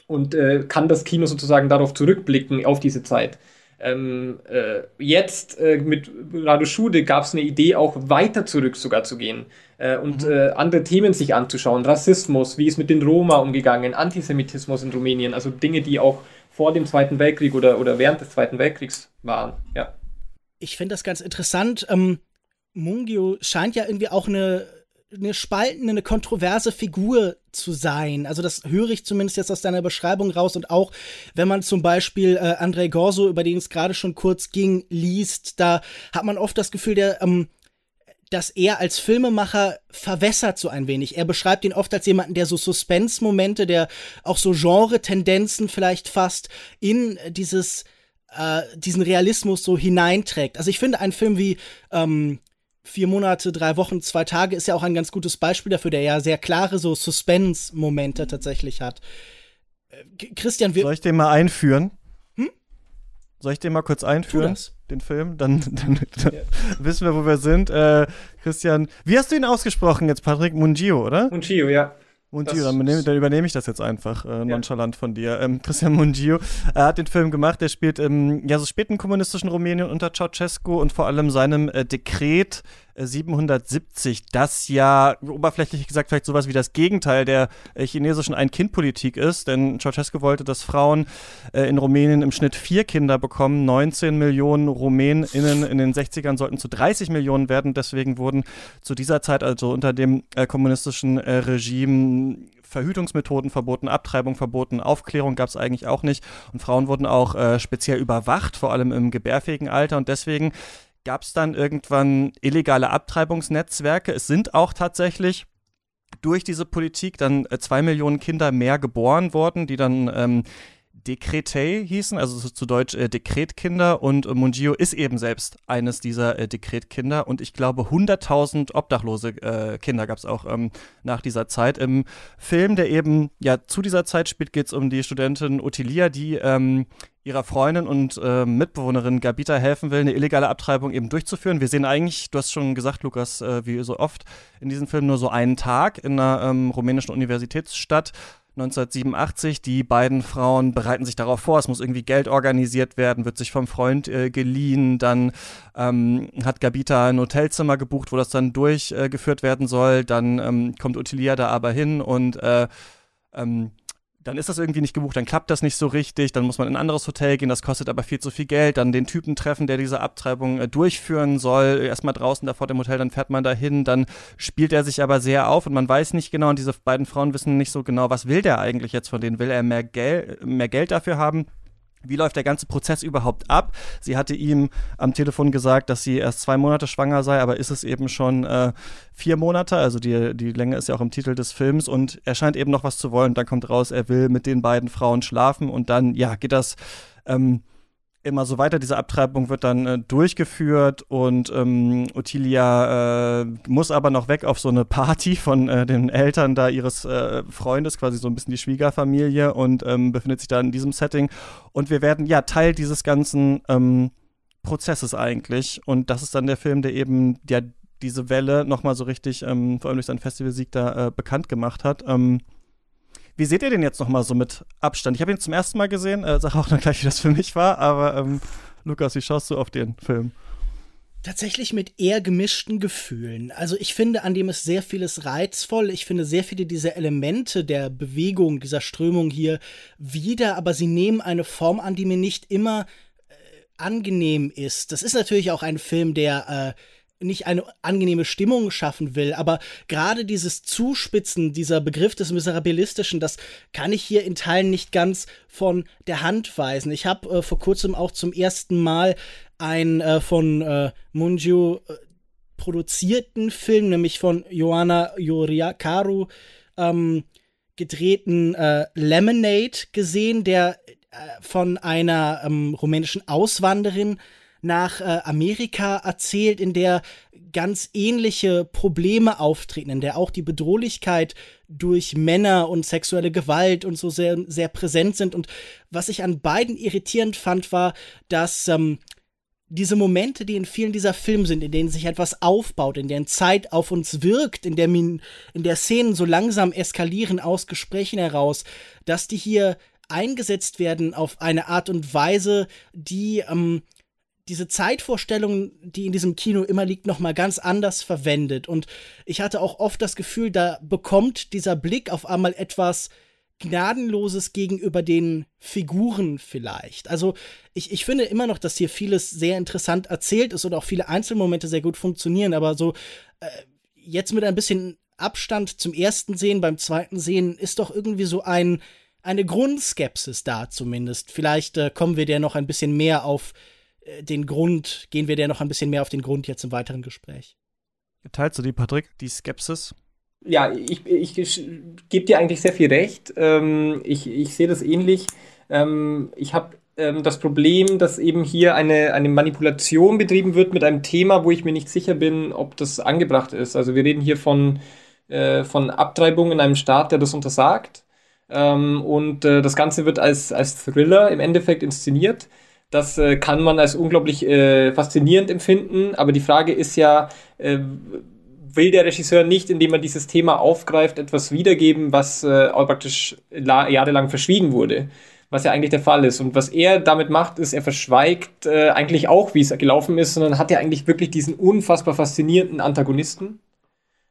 und äh, kann das Kino sozusagen darauf zurückblicken, auf diese Zeit. Ähm, äh, jetzt äh, mit Radu Schude gab es eine Idee, auch weiter zurück sogar zu gehen äh, und mhm. Äh, andere Themen sich anzuschauen. Rassismus, wie ist mit den Roma umgegangen, Antisemitismus in Rumänien, also Dinge, die auch vor dem Zweiten Weltkrieg oder, oder während des Zweiten Weltkriegs waren. Ja. Ich finde das ganz interessant. Ähm, Mungio scheint ja irgendwie auch eine eine spaltende, eine kontroverse Figur zu sein. Also das höre ich zumindest jetzt aus deiner Beschreibung raus. Und auch wenn man zum Beispiel äh, Andrei Gorso, über den es gerade schon kurz ging, liest, da hat man oft das Gefühl, der, ähm, dass er als Filmemacher verwässert so ein wenig. Er beschreibt ihn oft als jemanden, der so Suspense-Momente, der auch so Genre-Tendenzen vielleicht fast in dieses äh, diesen Realismus so hineinträgt. Also ich finde, ein Film wie ähm, vier Monate, drei Wochen, zwei Tage ist ja auch ein ganz gutes Beispiel dafür, der ja sehr klare so Suspense-Momente tatsächlich hat. Äh, Christian, wir. Soll ich den mal einführen? Hm? Soll ich den mal kurz einführen? Den Film? Dann, dann, dann ja. wissen wir, wo wir sind. Äh, Christian, wie hast du ihn ausgesprochen jetzt, Patrick? Mungio, oder? Mungio, ja. Mungio, dann, dann, übernehme ich das jetzt einfach äh, nonchalant ja. von dir. Ähm, Christian Mungio er hat den Film gemacht, der spielt im ja, so späten kommunistischen Rumänien unter Ceausescu und vor allem seinem äh, Dekret 770, das ja oberflächlich gesagt vielleicht sowas wie das Gegenteil der äh, chinesischen Ein-Kind-Politik ist, denn Ceausescu wollte, dass Frauen äh, in Rumänien im Schnitt vier Kinder bekommen. 19 Millionen RumänInnen in den 60ern sollten zu 30 Millionen werden. Deswegen wurden zu dieser Zeit, also unter dem äh, kommunistischen äh, Regime, Verhütungsmethoden verboten, Abtreibung verboten, Aufklärung gab es eigentlich auch nicht. Und Frauen wurden auch äh, speziell überwacht, vor allem im gebärfähigen Alter. Und deswegen gab es dann irgendwann illegale Abtreibungsnetzwerke. Es sind auch tatsächlich durch diese Politik dann äh, zwei Millionen Kinder mehr geboren worden, die dann ähm, Dekretei hießen, also zu Deutsch äh, Dekretkinder und äh, Mungio ist eben selbst eines dieser äh, Dekretkinder und ich glaube 100.000 obdachlose äh, Kinder gab es auch ähm, nach dieser Zeit. Im Film, der eben ja zu dieser Zeit spielt, geht es um die Studentin Ottilia, die ähm, ihrer Freundin und äh, Mitbewohnerin Gabita helfen will, eine illegale Abtreibung eben durchzuführen. Wir sehen eigentlich, du hast schon gesagt, Lukas, äh, wie so oft in diesem Film nur so einen Tag in einer ähm, rumänischen Universitätsstadt. 1987. Die beiden Frauen bereiten sich darauf vor, es muss irgendwie Geld organisiert werden, wird sich vom Freund äh, geliehen, dann ähm, hat Gabita ein Hotelzimmer gebucht, wo das dann durchgeführt äh, werden soll, dann ähm, kommt Ottilia da aber hin und äh, ähm, dann ist das irgendwie nicht gebucht, dann klappt das nicht so richtig, dann muss man in ein anderes Hotel gehen, das kostet aber viel zu viel Geld, dann den Typen treffen, der diese Abtreibung äh, durchführen soll, erstmal draußen da vor dem Hotel, dann fährt man dahin, dann spielt er sich aber sehr auf und man weiß nicht genau und diese beiden Frauen wissen nicht so genau, was will der eigentlich jetzt von denen, will er mehr, Gel mehr Geld dafür haben? Wie läuft der ganze Prozess überhaupt ab? Sie hatte ihm am Telefon gesagt, dass sie erst zwei Monate schwanger sei, aber ist es eben schon äh, vier Monate? Also die, die Länge ist ja auch im Titel des Films und er scheint eben noch was zu wollen. Dann kommt raus, er will mit den beiden Frauen schlafen und dann, ja, geht das ähm, immer so weiter. Diese Abtreibung wird dann äh, durchgeführt und ähm, Ottilia äh, muss aber noch weg auf so eine Party von äh, den Eltern da ihres äh, Freundes, quasi so ein bisschen die Schwiegerfamilie und ähm, befindet sich da in diesem Setting. Und wir werden ja Teil dieses ganzen ähm, Prozesses eigentlich. Und das ist dann der Film, der eben ja, diese Welle nochmal so richtig, ähm, vor allem durch seinen Festivalsieg da äh, bekannt gemacht hat. Wie seht ihr den jetzt nochmal so mit Abstand? Ich habe ihn zum ersten Mal gesehen, äh, sag auch dann gleich, wie das für mich war, aber ähm, Lukas, wie schaust du auf den Film? Tatsächlich mit eher gemischten Gefühlen. Also ich finde, an dem ist sehr vieles reizvoll. Ich finde sehr viele dieser Elemente der Bewegung, dieser Strömung hier wieder, aber sie nehmen eine Form an, die mir nicht immer äh, angenehm ist. Das ist natürlich auch ein Film, der äh, nicht eine angenehme Stimmung schaffen will, aber gerade dieses Zuspitzen, dieser Begriff des Miserabilistischen, das kann ich hier in Teilen nicht ganz von der Hand weisen. Ich habe äh, vor kurzem auch zum ersten Mal einen äh, von äh, Munju äh, produzierten Film, nämlich von Joanna Yoriakaru, ähm, gedrehten äh, Lemonade gesehen, der von einer ähm, rumänischen Auswanderin nach äh, Amerika erzählt, in der ganz ähnliche Probleme auftreten, in der auch die Bedrohlichkeit durch Männer und sexuelle Gewalt und so sehr, sehr präsent sind. Und was ich an beiden irritierend fand, war, dass ähm, diese Momente, die in vielen dieser Filme sind, in denen sich etwas aufbaut, in deren Zeit auf uns wirkt, in der, Min in der Szenen so langsam eskalieren aus Gesprächen heraus, dass die hier eingesetzt werden auf eine Art und Weise, die ähm, diese Zeitvorstellung, die in diesem Kino immer liegt, noch mal ganz anders verwendet. Und ich hatte auch oft das Gefühl, da bekommt dieser Blick auf einmal etwas Gnadenloses gegenüber den Figuren vielleicht. Also ich, ich finde immer noch, dass hier vieles sehr interessant erzählt ist und auch viele Einzelmomente sehr gut funktionieren, aber so äh, jetzt mit ein bisschen Abstand zum ersten Sehen, beim zweiten Sehen ist doch irgendwie so ein, eine Grundskepsis da zumindest. Vielleicht äh, kommen wir der noch ein bisschen mehr auf den Grund, gehen wir der noch ein bisschen mehr auf den Grund jetzt im weiteren Gespräch. Teilst du die, Patrick, die Skepsis? Ja, ich, ich, ich gebe dir eigentlich sehr viel recht. Ähm, ich, ich sehe das ähnlich. Ähm, ich habe ähm, das Problem, dass eben hier eine, eine Manipulation betrieben wird mit einem Thema, wo ich mir nicht sicher bin, ob das angebracht ist. Also wir reden hier von, äh, von Abtreibung in einem Staat, der das untersagt. Ähm, und äh, das Ganze wird als, als Thriller im Endeffekt inszeniert. Das äh, kann man als unglaublich äh, faszinierend empfinden, aber die Frage ist ja, äh, will der Regisseur nicht, indem er dieses Thema aufgreift, etwas wiedergeben, was äh, praktisch jahrelang verschwiegen wurde? Was ja eigentlich der Fall ist. Und was er damit macht, ist, er verschweigt äh, eigentlich auch, wie es gelaufen ist, sondern hat ja eigentlich wirklich diesen unfassbar faszinierenden Antagonisten.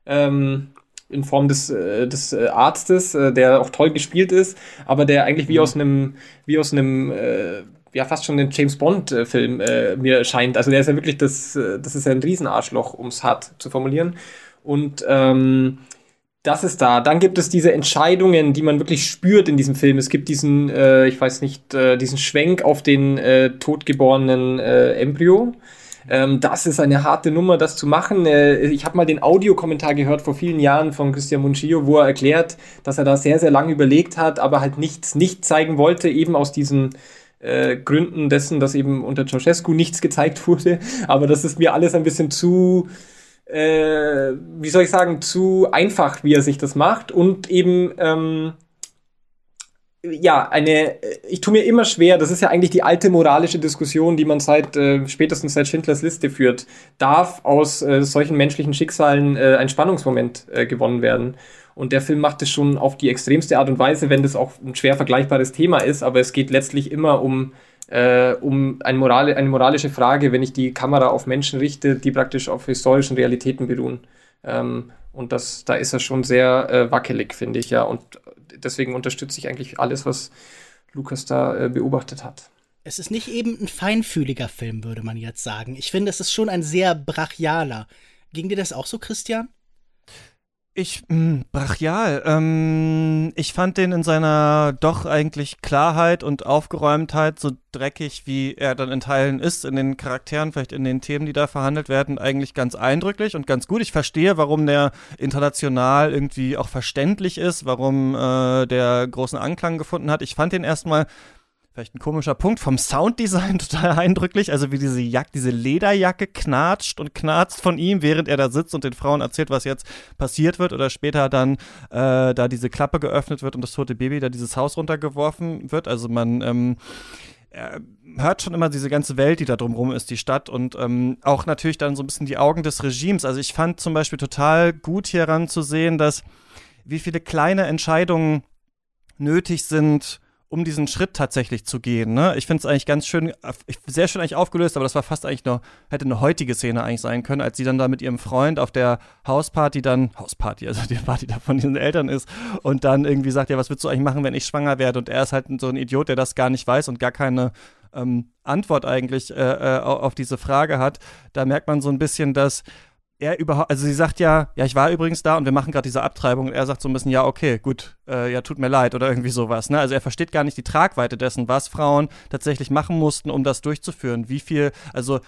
Ähm, in Form des, äh, des Arztes, der auch toll gespielt ist, aber der eigentlich wie mhm. aus einem, wie aus einem äh, ja fast schon ein James Bond-Film äh, mir scheint. Also der ist ja wirklich das, äh, das ist ja ein Riesenarschloch, um es hart zu formulieren. Und ähm, das ist da. Dann gibt es diese Entscheidungen, die man wirklich spürt in diesem Film. Es gibt diesen, äh, ich weiß nicht, äh, diesen Schwenk auf den äh, totgeborenen äh, Embryo. Ähm, das ist eine harte Nummer, das zu machen. Äh, ich habe mal den Audiokommentar gehört vor vielen Jahren von Christian Munchio, wo er erklärt, dass er da sehr, sehr lange überlegt hat, aber halt nichts nicht zeigen wollte, eben aus diesem äh, Gründen dessen, dass eben unter Ceausescu nichts gezeigt wurde. Aber das ist mir alles ein bisschen zu, äh, wie soll ich sagen, zu einfach, wie er sich das macht. Und eben, ähm, ja, eine, ich tue mir immer schwer, das ist ja eigentlich die alte moralische Diskussion, die man seit, äh, spätestens seit Schindlers Liste führt. Darf aus äh, solchen menschlichen Schicksalen äh, ein Spannungsmoment äh, gewonnen werden? Und der Film macht es schon auf die extremste Art und Weise, wenn das auch ein schwer vergleichbares Thema ist, aber es geht letztlich immer um, äh, um eine, Moral eine moralische Frage, wenn ich die Kamera auf Menschen richte, die praktisch auf historischen Realitäten beruhen. Ähm, und das, da ist er schon sehr äh, wackelig, finde ich, ja. Und deswegen unterstütze ich eigentlich alles, was Lukas da äh, beobachtet hat. Es ist nicht eben ein feinfühliger Film, würde man jetzt sagen. Ich finde, es ist schon ein sehr brachialer. Ging dir das auch so, Christian? Ich, mh, hm, brachial. Ähm, ich fand den in seiner doch eigentlich Klarheit und Aufgeräumtheit, so dreckig wie er dann in Teilen ist, in den Charakteren, vielleicht in den Themen, die da verhandelt werden, eigentlich ganz eindrücklich und ganz gut. Ich verstehe, warum der international irgendwie auch verständlich ist, warum äh, der großen Anklang gefunden hat. Ich fand den erstmal vielleicht ein komischer Punkt, vom Sounddesign total eindrücklich. Also wie diese Jacke, diese Lederjacke knatscht und knarzt von ihm, während er da sitzt und den Frauen erzählt, was jetzt passiert wird oder später dann äh, da diese Klappe geöffnet wird und das tote Baby da dieses Haus runtergeworfen wird. Also man ähm, hört schon immer diese ganze Welt, die da drumherum ist, die Stadt und ähm, auch natürlich dann so ein bisschen die Augen des Regimes. Also ich fand zum Beispiel total gut hieran zu sehen, dass wie viele kleine Entscheidungen nötig sind, um diesen Schritt tatsächlich zu gehen. Ne? Ich finde es eigentlich ganz schön, sehr schön eigentlich aufgelöst, aber das war fast eigentlich noch, hätte eine heutige Szene eigentlich sein können, als sie dann da mit ihrem Freund auf der Hausparty dann, Hausparty, also die Party da von diesen Eltern ist und dann irgendwie sagt, ja, was würdest du eigentlich machen, wenn ich schwanger werde? Und er ist halt so ein Idiot, der das gar nicht weiß und gar keine ähm, Antwort eigentlich äh, äh auf diese Frage hat. Da merkt man so ein bisschen, dass er überhaupt, also sie sagt ja, ja, ich war übrigens da und wir machen gerade diese Abtreibung und er sagt so ein bisschen, ja, okay, gut, äh, ja, tut mir leid oder irgendwie sowas. Ne? Also er versteht gar nicht die Tragweite dessen, was Frauen tatsächlich machen mussten, um das durchzuführen. Wie viel, also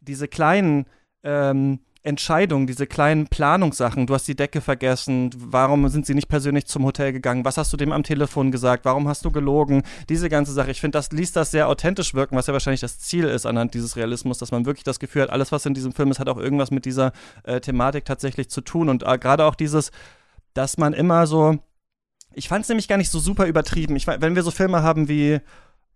diese kleinen ähm, Entscheidungen, diese kleinen Planungssachen. Du hast die Decke vergessen. Warum sind sie nicht persönlich zum Hotel gegangen? Was hast du dem am Telefon gesagt? Warum hast du gelogen? Diese ganze Sache. Ich finde, das liest das sehr authentisch wirken, was ja wahrscheinlich das Ziel ist anhand dieses Realismus, dass man wirklich das Gefühl hat, alles, was in diesem Film ist, hat auch irgendwas mit dieser äh, Thematik tatsächlich zu tun. Und äh, gerade auch dieses, dass man immer so. Ich fand es nämlich gar nicht so super übertrieben. Ich, wenn wir so Filme haben wie.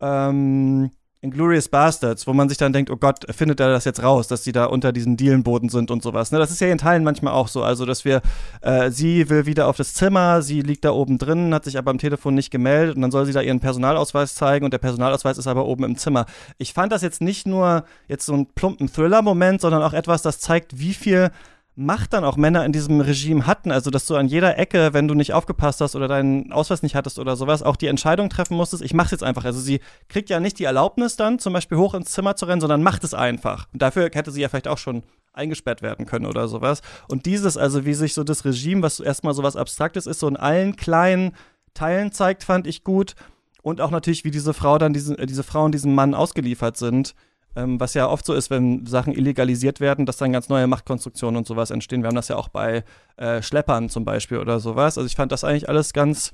Ähm, Inglourious Bastards, wo man sich dann denkt, oh Gott, findet er das jetzt raus, dass die da unter diesen Dielenboden sind und sowas. Ne? Das ist ja in Teilen manchmal auch so. Also, dass wir, äh, sie will wieder auf das Zimmer, sie liegt da oben drin, hat sich aber am Telefon nicht gemeldet und dann soll sie da ihren Personalausweis zeigen und der Personalausweis ist aber oben im Zimmer. Ich fand das jetzt nicht nur jetzt so einen plumpen Thriller-Moment, sondern auch etwas, das zeigt, wie viel Macht dann auch Männer in diesem Regime hatten. Also, dass du an jeder Ecke, wenn du nicht aufgepasst hast oder deinen Ausweis nicht hattest oder sowas, auch die Entscheidung treffen musstest, ich mach's jetzt einfach. Also, sie kriegt ja nicht die Erlaubnis dann, zum Beispiel hoch ins Zimmer zu rennen, sondern macht es einfach. Und dafür hätte sie ja vielleicht auch schon eingesperrt werden können oder sowas. Und dieses, also wie sich so das Regime, was erstmal sowas Abstraktes ist, so in allen kleinen Teilen zeigt, fand ich gut. Und auch natürlich, wie diese Frau dann, diesen, äh, diese Frauen diesem Mann ausgeliefert sind ähm, was ja oft so ist, wenn Sachen illegalisiert werden, dass dann ganz neue Machtkonstruktionen und sowas entstehen. Wir haben das ja auch bei äh, Schleppern zum Beispiel oder sowas. Also ich fand das eigentlich alles ganz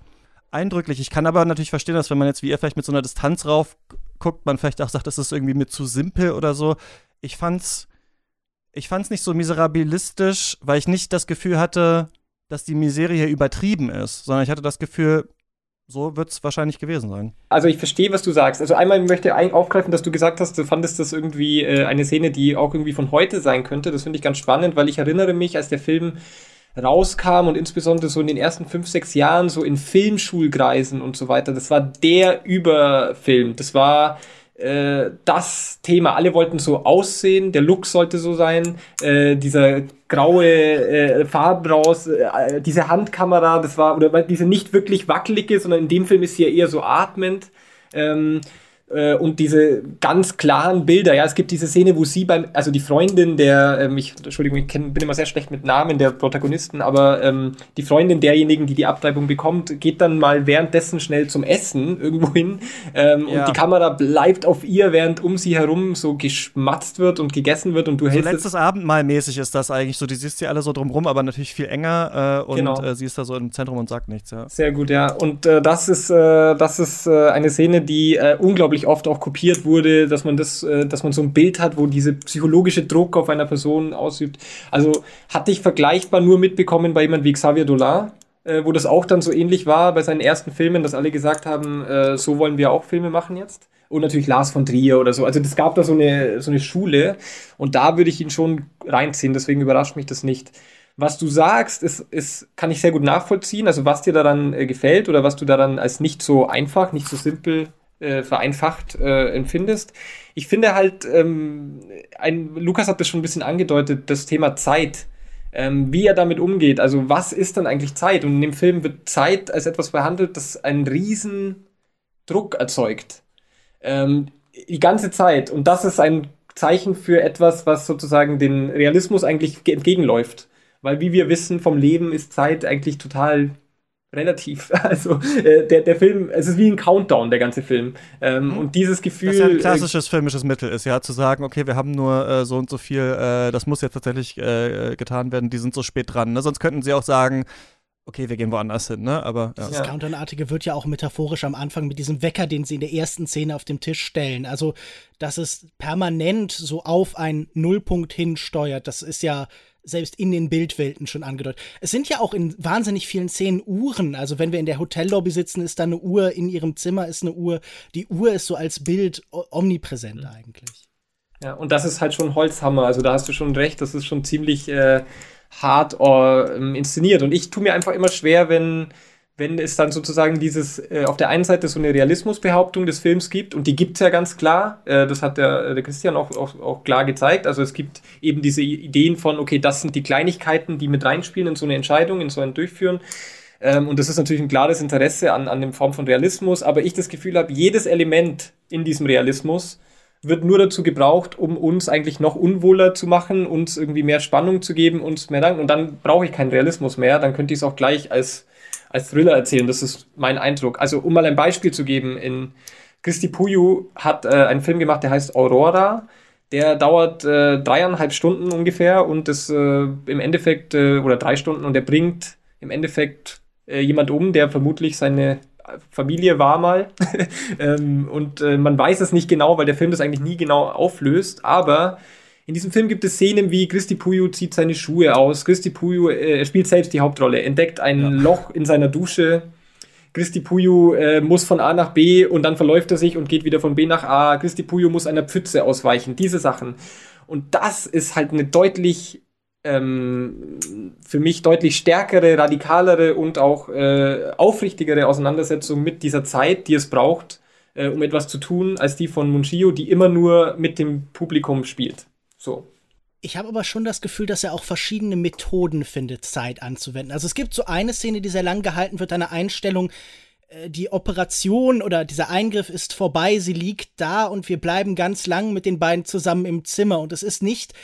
eindrücklich. Ich kann aber natürlich verstehen, dass wenn man jetzt wie ihr vielleicht mit so einer Distanz rauf guckt, man vielleicht auch sagt, das ist irgendwie mir zu simpel oder so. Ich fand's, ich fand's nicht so miserabilistisch, weil ich nicht das Gefühl hatte, dass die Miserie übertrieben ist, sondern ich hatte das Gefühl, so wird es wahrscheinlich gewesen sein. Also ich verstehe, was du sagst. Also einmal möchte ich aufgreifen, dass du gesagt hast, du fandest das irgendwie äh, eine Szene, die auch irgendwie von heute sein könnte. Das finde ich ganz spannend, weil ich erinnere mich, als der Film rauskam und insbesondere so in den ersten fünf, sechs Jahren so in Filmschulkreisen und so weiter. Das war der Überfilm. Das war äh, das Thema. Alle wollten so aussehen, der Look sollte so sein, äh, dieser graue äh, Farbraus, äh, diese Handkamera, das war, oder diese nicht wirklich wackelige, sondern in dem Film ist sie ja eher so atmend. Ähm, äh, und diese ganz klaren Bilder. Ja, es gibt diese Szene, wo sie beim, also die Freundin der, ähm, ich, Entschuldigung, ich kenn, bin immer sehr schlecht mit Namen der Protagonisten, aber ähm, die Freundin derjenigen, die die Abtreibung bekommt, geht dann mal währenddessen schnell zum Essen irgendwo hin ähm, ja. und die Kamera bleibt auf ihr, während um sie herum so geschmatzt wird und gegessen wird und du so hältst. letztes Abendmahl mäßig ist das eigentlich so. Die siehst du alle so drumrum, aber natürlich viel enger äh, und genau. äh, sie ist da so im Zentrum und sagt nichts. Ja. Sehr gut, ja. Und äh, das ist, äh, das ist äh, eine Szene, die äh, unglaublich unglaublich oft auch kopiert wurde, dass man das, äh, dass man so ein Bild hat, wo diese psychologische Druck auf einer Person ausübt. Also hatte ich vergleichbar nur mitbekommen bei jemand wie Xavier Dolan, äh, wo das auch dann so ähnlich war bei seinen ersten Filmen, dass alle gesagt haben, äh, so wollen wir auch Filme machen jetzt. Und natürlich Lars von Trier oder so. Also es gab da so eine, so eine Schule und da würde ich ihn schon reinziehen, deswegen überrascht mich das nicht was du sagst, ist, ist, kann ich sehr gut nachvollziehen. Also was dir daran äh, gefällt oder was du daran als nicht so einfach, nicht so simpel äh, vereinfacht äh, empfindest. Ich finde halt, ähm, ein, Lukas hat das schon ein bisschen angedeutet, das Thema Zeit. Ähm, wie er damit umgeht. Also was ist dann eigentlich Zeit? Und in dem Film wird Zeit als etwas behandelt, das einen riesen Druck erzeugt. Ähm, die ganze Zeit. Und das ist ein Zeichen für etwas, was sozusagen den Realismus eigentlich entgegenläuft. Weil wie wir wissen vom Leben ist Zeit eigentlich total relativ. Also äh, der, der Film, es ist wie ein Countdown, der ganze Film. Ähm, mhm. Und dieses Gefühl. Das ja ein klassisches äh, filmisches Mittel ist, ja, zu sagen, okay, wir haben nur äh, so und so viel, äh, das muss jetzt tatsächlich äh, getan werden, die sind so spät dran. Ne? Sonst könnten sie auch sagen, okay, wir gehen woanders hin, ne? Aber ja. das Countdown-artige wird ja auch metaphorisch am Anfang mit diesem Wecker, den sie in der ersten Szene auf dem Tisch stellen. Also, dass es permanent so auf einen Nullpunkt hinsteuert, das ist ja selbst in den Bildwelten schon angedeutet. Es sind ja auch in wahnsinnig vielen Szenen Uhren. Also wenn wir in der Hotellobby sitzen, ist da eine Uhr, in ihrem Zimmer ist eine Uhr. Die Uhr ist so als Bild omnipräsent mhm. eigentlich. Ja, und das ist halt schon Holzhammer. Also da hast du schon recht, das ist schon ziemlich äh, hart äh, inszeniert. Und ich tue mir einfach immer schwer, wenn wenn es dann sozusagen dieses äh, auf der einen Seite so eine Realismusbehauptung des Films gibt, und die gibt es ja ganz klar, äh, das hat der, der Christian auch, auch, auch klar gezeigt, also es gibt eben diese Ideen von, okay, das sind die Kleinigkeiten, die mit reinspielen in so eine Entscheidung, in so ein Durchführen. Ähm, und das ist natürlich ein klares Interesse an, an dem Form von Realismus, aber ich das Gefühl habe, jedes Element in diesem Realismus wird nur dazu gebraucht, um uns eigentlich noch unwohler zu machen, uns irgendwie mehr Spannung zu geben, uns mehr Dank. Und dann brauche ich keinen Realismus mehr, dann könnte ich es auch gleich als als Thriller erzählen. Das ist mein Eindruck. Also, um mal ein Beispiel zu geben, in Christi Puyu hat äh, einen Film gemacht, der heißt Aurora. Der dauert äh, dreieinhalb Stunden ungefähr und das äh, im Endeffekt, äh, oder drei Stunden, und der bringt im Endeffekt äh, jemand um, der vermutlich seine Familie war mal. ähm, und äh, man weiß es nicht genau, weil der Film das eigentlich nie genau auflöst. Aber in diesem Film gibt es Szenen wie Christi Puyo zieht seine Schuhe aus. Christi Puyo äh, spielt selbst die Hauptrolle, entdeckt ein ja. Loch in seiner Dusche. Christi Puyo äh, muss von A nach B und dann verläuft er sich und geht wieder von B nach A. Christi Puyo muss einer Pfütze ausweichen. Diese Sachen. Und das ist halt eine deutlich ähm, für mich deutlich stärkere, radikalere und auch äh, aufrichtigere Auseinandersetzung mit dieser Zeit, die es braucht, äh, um etwas zu tun, als die von Munchio, die immer nur mit dem Publikum spielt. So. Ich habe aber schon das Gefühl, dass er auch verschiedene Methoden findet, Zeit anzuwenden. Also es gibt so eine Szene, die sehr lang gehalten wird, eine Einstellung, äh, die Operation oder dieser Eingriff ist vorbei, sie liegt da und wir bleiben ganz lang mit den beiden zusammen im Zimmer. Und es ist nicht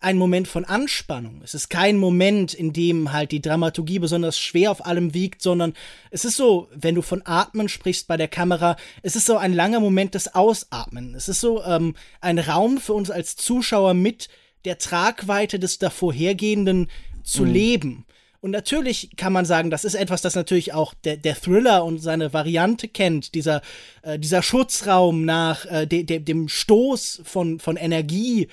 ein Moment von Anspannung. Es ist kein Moment, in dem halt die Dramaturgie besonders schwer auf allem wiegt, sondern es ist so, wenn du von Atmen sprichst bei der Kamera, es ist so ein langer Moment des Ausatmen. Es ist so ähm, ein Raum für uns als Zuschauer mit der Tragweite des davorhergehenden zu mhm. leben. Und natürlich kann man sagen, das ist etwas, das natürlich auch der, der Thriller und seine Variante kennt, dieser, äh, dieser Schutzraum nach äh, de, de, dem Stoß von, von Energie,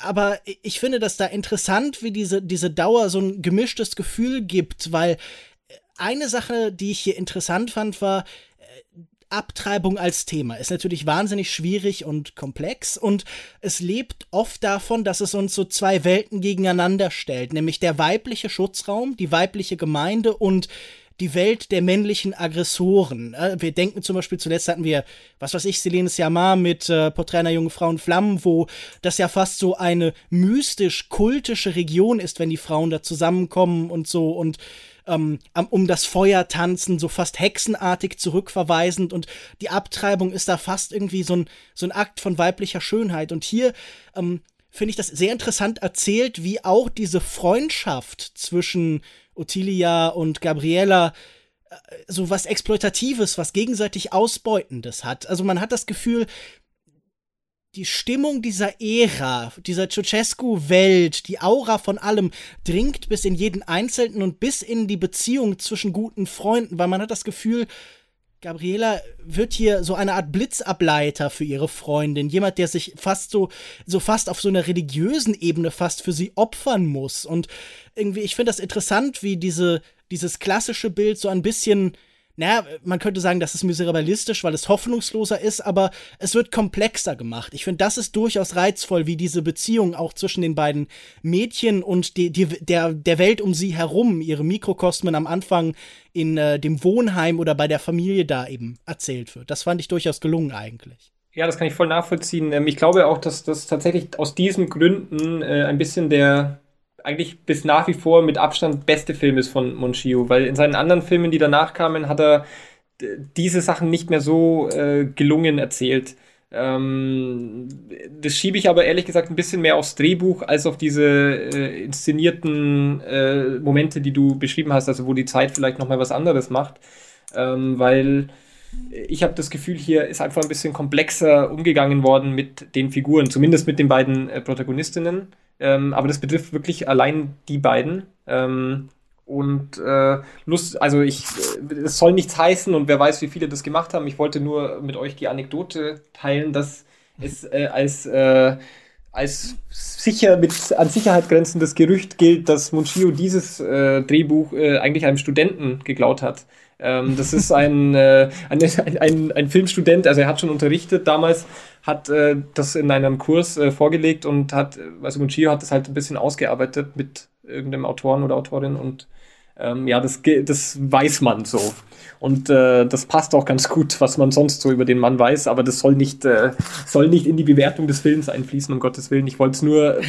aber ich finde das da interessant, wie diese, diese Dauer so ein gemischtes Gefühl gibt, weil äh, eine Sache, die ich hier interessant fand, war, äh, Abtreibung als Thema ist natürlich wahnsinnig schwierig und komplex und es lebt oft davon, dass es uns so zwei Welten gegeneinander stellt, nämlich der weibliche Schutzraum, die weibliche Gemeinde und die Welt der männlichen Aggressoren. Äh, wir denken zum Beispiel, zuletzt hatten wir, was weiß ich, Selene Siamar mit äh, Porträt einer jungen Frau in Flammen, wo das ja fast so eine mystisch-kultische Region ist, wenn die Frauen da zusammenkommen und so und ähm, um das Feuer tanzen, so fast hexenartig zurückverweisend und die Abtreibung ist da fast irgendwie so ein, so ein Akt von weiblicher Schönheit. Und hier ähm, finde ich das sehr interessant erzählt, wie auch diese Freundschaft zwischen Ottilia und Gabriella äh, so was Exploitatives, was gegenseitig Ausbeutendes hat. Also man hat das Gefühl, die Stimmung dieser Ära, dieser Ceausescu-Welt, die Aura von allem dringt bis in jeden Einzelnen und bis in die Beziehung zwischen guten Freunden, weil man hat das Gefühl, Gabriela wird hier so eine Art Blitzableiter für ihre Freundin, jemand, der sich fast so, so fast auf so einer religiösen Ebene fast für sie opfern muss. Und irgendwie, ich finde das interessant, wie diese, dieses klassische Bild so ein bisschen naja, man könnte sagen, das ist miserabilistisch, weil es hoffnungsloser ist, aber es wird komplexer gemacht. Ich finde, das ist durchaus reizvoll, wie diese Beziehung auch zwischen den beiden Mädchen und die, die, der, der Welt um sie herum, ihre Mikrokosmen am Anfang in äh, dem Wohnheim oder bei der Familie da eben erzählt wird. Das fand ich durchaus gelungen eigentlich. Ja, das kann ich voll nachvollziehen. Ähm, ich glaube auch, dass das tatsächlich aus diesen Gründen äh, ein bisschen der, eigentlich bis nach wie vor mit Abstand beste Film ist von Monchio, weil in seinen anderen Filmen, die danach kamen, hat er diese Sachen nicht mehr so äh, gelungen erzählt. Ähm, das schiebe ich aber ehrlich gesagt ein bisschen mehr aufs Drehbuch als auf diese äh, inszenierten äh, Momente, die du beschrieben hast, also wo die Zeit vielleicht nochmal was anderes macht, ähm, weil ich habe das Gefühl, hier ist einfach ein bisschen komplexer umgegangen worden mit den Figuren, zumindest mit den beiden äh, Protagonistinnen. Ähm, aber das betrifft wirklich allein die beiden. Ähm, und äh, Lust, also ich, äh, es soll nichts heißen und wer weiß, wie viele das gemacht haben. Ich wollte nur mit euch die Anekdote teilen, dass es äh, als, äh, als sicher mit an Sicherheit grenzendes Gerücht gilt, dass Munchio dieses äh, Drehbuch äh, eigentlich einem Studenten geklaut hat. Ähm, das ist ein, äh, ein, ein, ein, Filmstudent, also er hat schon unterrichtet damals, hat äh, das in einem Kurs äh, vorgelegt und hat, also Munchio hat das halt ein bisschen ausgearbeitet mit irgendeinem Autoren oder Autorin und ähm, ja, das, das weiß man so. Und äh, das passt auch ganz gut, was man sonst so über den Mann weiß, aber das soll nicht, äh, soll nicht in die Bewertung des Films einfließen, um Gottes Willen. Ich wollte es nur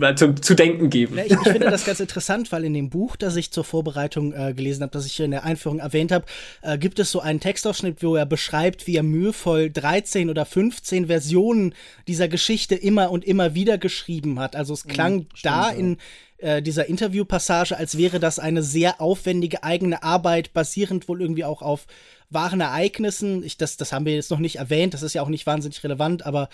äh, zu, zu, denken geben. Ja, ich, ich, finde das ganz interessant, weil in dem Buch, das ich zur Vorbereitung äh, gelesen habe, das ich hier in der Einführung erwähnt habe, äh, gibt es so einen Textausschnitt, wo er beschreibt, wie er mühevoll 13 oder 15 Versionen dieser Geschichte immer und immer wieder geschrieben hat. Also es klang mhm, da in äh, dieser Interviewpassage, als wäre das eine sehr aufwendige eigene Arbeit, basierend wohl irgendwie auch auf wahren Ereignissen. Ich, das, das haben wir jetzt noch nicht erwähnt, das ist ja auch nicht wahnsinnig relevant, aber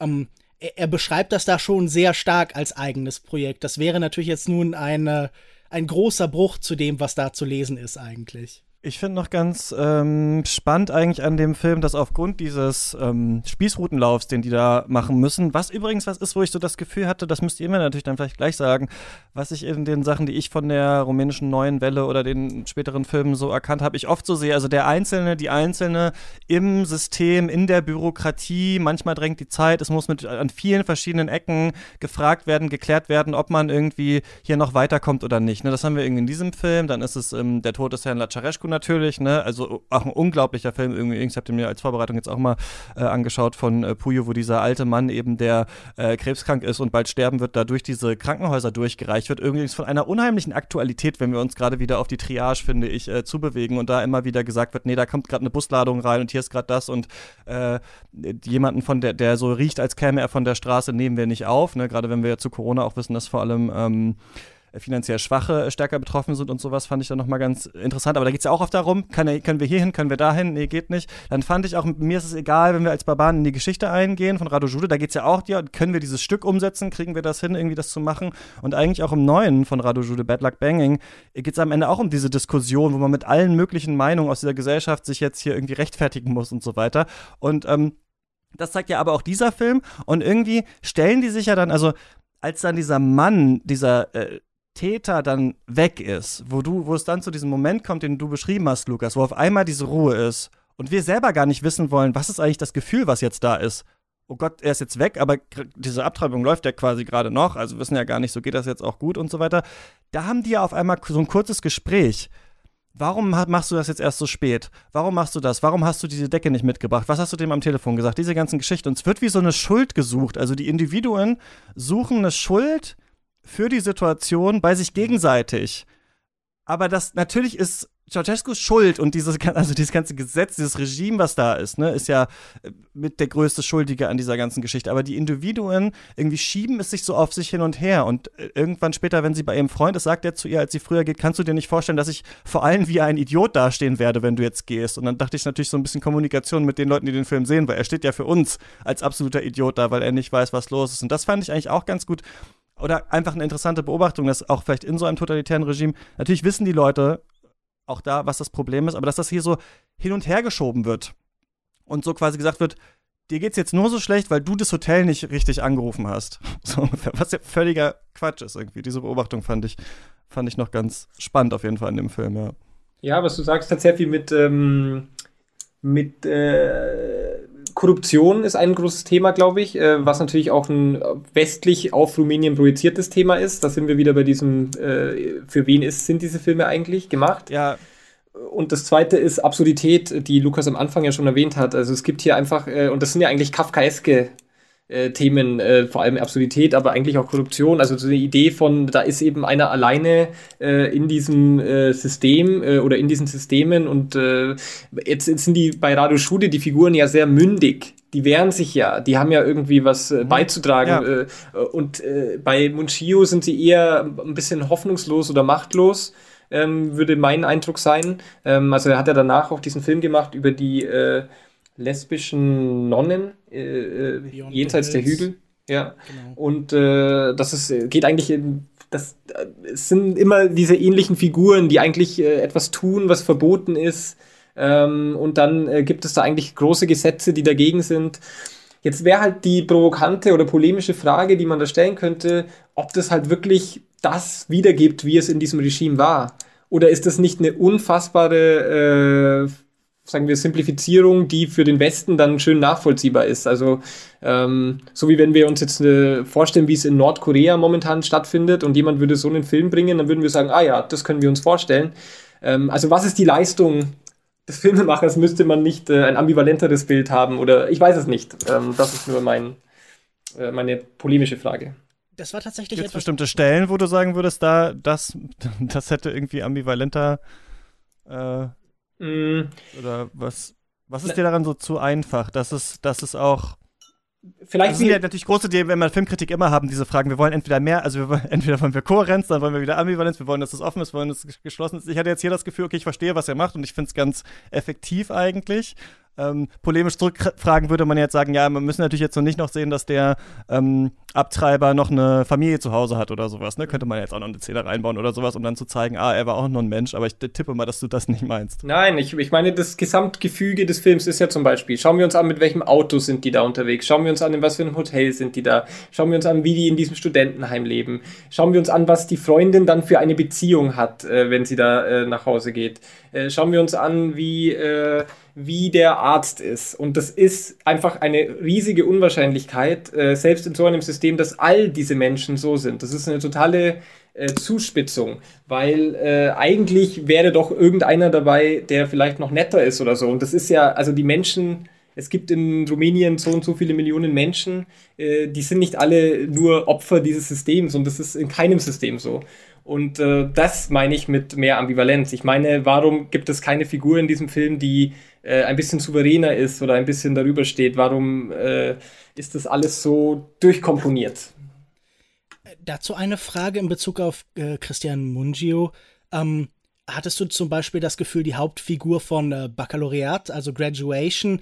ähm, er, er, beschreibt das da schon sehr stark als eigenes Projekt. Das wäre natürlich jetzt nun eine, ein großer Bruch zu dem, was da zu lesen ist eigentlich. Ich finde noch ganz ähm, spannend eigentlich an dem Film, dass aufgrund dieses ähm, Spießrutenlaufs, den die da machen müssen, was übrigens was ist, wo ich so das Gefühl hatte, das müsst ihr mir natürlich dann vielleicht gleich sagen, was ich in den Sachen, die ich von der rumänischen neuen Welle oder den späteren Filmen so erkannt habe, ich oft so sehe, also der Einzelne, die Einzelne im System, in der Bürokratie, manchmal drängt die Zeit, es muss mit an vielen verschiedenen Ecken gefragt werden, geklärt werden, ob man irgendwie hier noch weiterkommt oder nicht. Ne, das haben wir irgendwie in diesem Film, dann ist es ähm, der Tod des Herrn Lacharescu natürlich, ne? Also auch ein unglaublicher Film irgendwie. Ich habe den mir als Vorbereitung jetzt auch mal äh, angeschaut von äh, Puyo, wo dieser alte Mann eben, der äh, krebskrank ist und bald sterben wird, da durch diese Krankenhäuser durchgereicht wird. Irgendwie von einer unheimlichen Aktualität, wenn wir uns gerade wieder auf die Triage, finde ich, äh, zubewegen und da immer wieder gesagt wird, nee, da kommt gerade eine Busladung rein und hier ist gerade das und äh, jemanden von der, der so riecht, als käme er von der Straße, nehmen wir nicht auf. Ne? Gerade wenn wir ja zu Corona auch wissen, dass vor allem ähm, finanziell Schwache stärker betroffen sind und sowas, fand ich dann nochmal ganz interessant. Aber da geht es ja auch oft darum, kann, können wir hier hin, können wir dahin? Nee, geht nicht. Dann fand ich auch, mir ist es egal, wenn wir als Barbaren in die Geschichte eingehen von Rado Jude, da geht es ja auch, ja, können wir dieses Stück umsetzen, kriegen wir das hin, irgendwie das zu machen? Und eigentlich auch im Neuen von Rado Jude, Bad Luck Banging, geht es am Ende auch um diese Diskussion, wo man mit allen möglichen Meinungen aus dieser Gesellschaft sich jetzt hier irgendwie rechtfertigen muss und so weiter. Und ähm, das zeigt ja aber auch dieser Film. Und irgendwie stellen die sich ja dann, also als dann dieser Mann, dieser äh, Täter dann weg ist, wo du, wo es dann zu diesem Moment kommt, den du beschrieben hast, Lukas, wo auf einmal diese Ruhe ist und wir selber gar nicht wissen wollen, was ist eigentlich das Gefühl, was jetzt da ist. Oh Gott, er ist jetzt weg, aber diese Abtreibung läuft ja quasi gerade noch, also wissen ja gar nicht, so geht das jetzt auch gut und so weiter. Da haben die ja auf einmal so ein kurzes Gespräch. Warum machst du das jetzt erst so spät? Warum machst du das? Warum hast du diese Decke nicht mitgebracht? Was hast du dem am Telefon gesagt? Diese ganzen Geschichten. Und es wird wie so eine Schuld gesucht. Also die Individuen suchen eine Schuld, für die Situation bei sich gegenseitig. Aber das natürlich ist Ceausescus Schuld und dieses, also dieses ganze Gesetz, dieses Regime, was da ist, ne, ist ja äh, mit der größte Schuldige an dieser ganzen Geschichte. Aber die Individuen irgendwie schieben es sich so auf sich hin und her. Und äh, irgendwann später, wenn sie bei ihrem Freund ist, sagt er zu ihr, als sie früher geht, kannst du dir nicht vorstellen, dass ich vor allem wie ein Idiot dastehen werde, wenn du jetzt gehst. Und dann dachte ich natürlich so ein bisschen Kommunikation mit den Leuten, die den Film sehen, weil er steht ja für uns als absoluter Idiot da, weil er nicht weiß, was los ist. Und das fand ich eigentlich auch ganz gut oder einfach eine interessante Beobachtung, dass auch vielleicht in so einem totalitären Regime, natürlich wissen die Leute auch da, was das Problem ist, aber dass das hier so hin und her geschoben wird und so quasi gesagt wird, dir geht's jetzt nur so schlecht, weil du das Hotel nicht richtig angerufen hast. So was ja völliger Quatsch ist irgendwie. Diese Beobachtung fand ich, fand ich noch ganz spannend auf jeden Fall in dem Film, ja. Ja, was du sagst, hat sehr viel mit, ähm, mit äh, Korruption ist ein großes Thema, glaube ich, äh, was natürlich auch ein westlich auf Rumänien projiziertes Thema ist. Da sind wir wieder bei diesem, äh, für wen ist, sind diese Filme eigentlich gemacht? Ja. Und das zweite ist Absurdität, die Lukas am Anfang ja schon erwähnt hat. Also es gibt hier einfach, äh, und das sind ja eigentlich kafkaeske äh, Themen, äh, vor allem Absurdität, aber eigentlich auch Korruption. Also so eine Idee von, da ist eben einer alleine äh, in diesem äh, System äh, oder in diesen Systemen und äh, jetzt, jetzt sind die bei Radio Schule die Figuren ja sehr mündig. Die wehren sich ja, die haben ja irgendwie was mhm. beizutragen. Ja. Und bei Munchio sind sie eher ein bisschen hoffnungslos oder machtlos. Ähm, würde mein Eindruck sein. Ähm, also er hat ja danach auch diesen Film gemacht über die lesbischen Nonnen äh, äh jenseits der Hügel. Ja. Genau. Und äh, das ist, geht eigentlich in, das es sind immer diese ähnlichen Figuren, die eigentlich äh, etwas tun, was verboten ist. Ähm, und dann äh, gibt es da eigentlich große Gesetze, die dagegen sind. Jetzt wäre halt die provokante oder polemische Frage, die man da stellen könnte, ob das halt wirklich das wiedergibt, wie es in diesem Regime war. Oder ist das nicht eine unfassbare äh, sagen wir, Simplifizierung, die für den Westen dann schön nachvollziehbar ist. Also ähm, so wie wenn wir uns jetzt äh, vorstellen, wie es in Nordkorea momentan stattfindet und jemand würde so einen Film bringen, dann würden wir sagen, ah ja, das können wir uns vorstellen. Ähm, also was ist die Leistung des Filmemachers? Müsste man nicht äh, ein ambivalenteres Bild haben oder ich weiß es nicht. Ähm, das ist nur mein, äh, meine polemische Frage. Das war tatsächlich Gibt bestimmte Stellen, wo du sagen würdest, da das, das hätte irgendwie ambivalenter Mm. Oder was, was ist dir daran so zu einfach? dass es, dass es auch. Vielleicht das sind ja natürlich große Ideen, wenn wir Filmkritik immer haben, diese Fragen. Wir wollen entweder mehr, also wir wollen, entweder wollen wir Kohärenz, dann wollen wir wieder Ambivalenz, wir wollen, dass es offen ist, wir wollen, dass es geschlossen ist. Ich hatte jetzt hier das Gefühl, okay, ich verstehe, was er macht und ich finde es ganz effektiv eigentlich. Ähm, polemisch zurückfragen, würde man jetzt sagen, ja, wir müssen natürlich jetzt noch nicht noch sehen, dass der ähm, Abtreiber noch eine Familie zu Hause hat oder sowas. Ne? Könnte man jetzt auch noch eine Szene reinbauen oder sowas, um dann zu zeigen, ah, er war auch nur ein Mensch, aber ich tippe mal, dass du das nicht meinst. Nein, ich, ich meine, das Gesamtgefüge des Films ist ja zum Beispiel, schauen wir uns an, mit welchem Auto sind die da unterwegs, schauen wir uns an, in was für einem Hotel sind die da, schauen wir uns an, wie die in diesem Studentenheim leben, schauen wir uns an, was die Freundin dann für eine Beziehung hat, äh, wenn sie da äh, nach Hause geht. Äh, schauen wir uns an, wie, äh, wie der Arzt ist. Und das ist einfach eine riesige Unwahrscheinlichkeit, äh, selbst in so einem System, dass all diese Menschen so sind. Das ist eine totale äh, Zuspitzung, weil äh, eigentlich wäre doch irgendeiner dabei, der vielleicht noch netter ist oder so. Und das ist ja, also die Menschen, es gibt in Rumänien so und so viele Millionen Menschen, äh, die sind nicht alle nur Opfer dieses Systems und das ist in keinem System so. Und äh, das meine ich mit mehr Ambivalenz. Ich meine, warum gibt es keine Figur in diesem Film, die äh, ein bisschen souveräner ist oder ein bisschen darüber steht? Warum äh, ist das alles so durchkomponiert? Dazu eine Frage in Bezug auf äh, Christian Mungio. Ähm, hattest du zum Beispiel das Gefühl, die Hauptfigur von äh, Baccalaureat, also Graduation,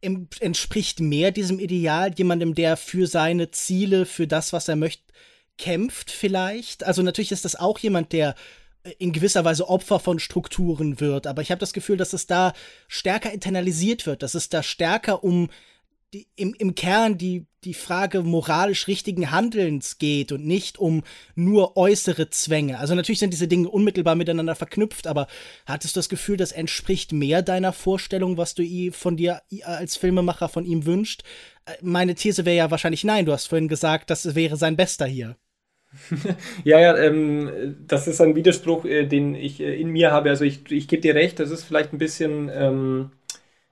entspricht mehr diesem Ideal, jemandem, der für seine Ziele, für das, was er möchte, kämpft vielleicht. Also natürlich ist das auch jemand, der äh, in gewisser Weise Opfer von Strukturen wird, aber ich habe das Gefühl, dass es da stärker internalisiert wird, dass es da stärker um die, im, im Kern die, die Frage moralisch richtigen Handelns geht und nicht um nur äußere Zwänge. Also natürlich sind diese Dinge unmittelbar miteinander verknüpft, aber hattest du das Gefühl, das entspricht mehr deiner Vorstellung, was du von dir als Filmemacher von ihm wünscht? Äh, meine These wäre ja wahrscheinlich nein. Du hast vorhin gesagt, das wäre sein Bester hier. ja, ja, ähm, das ist ein Widerspruch, äh, den ich äh, in mir habe. Also ich, ich gebe dir recht, das ist vielleicht ein bisschen, ähm,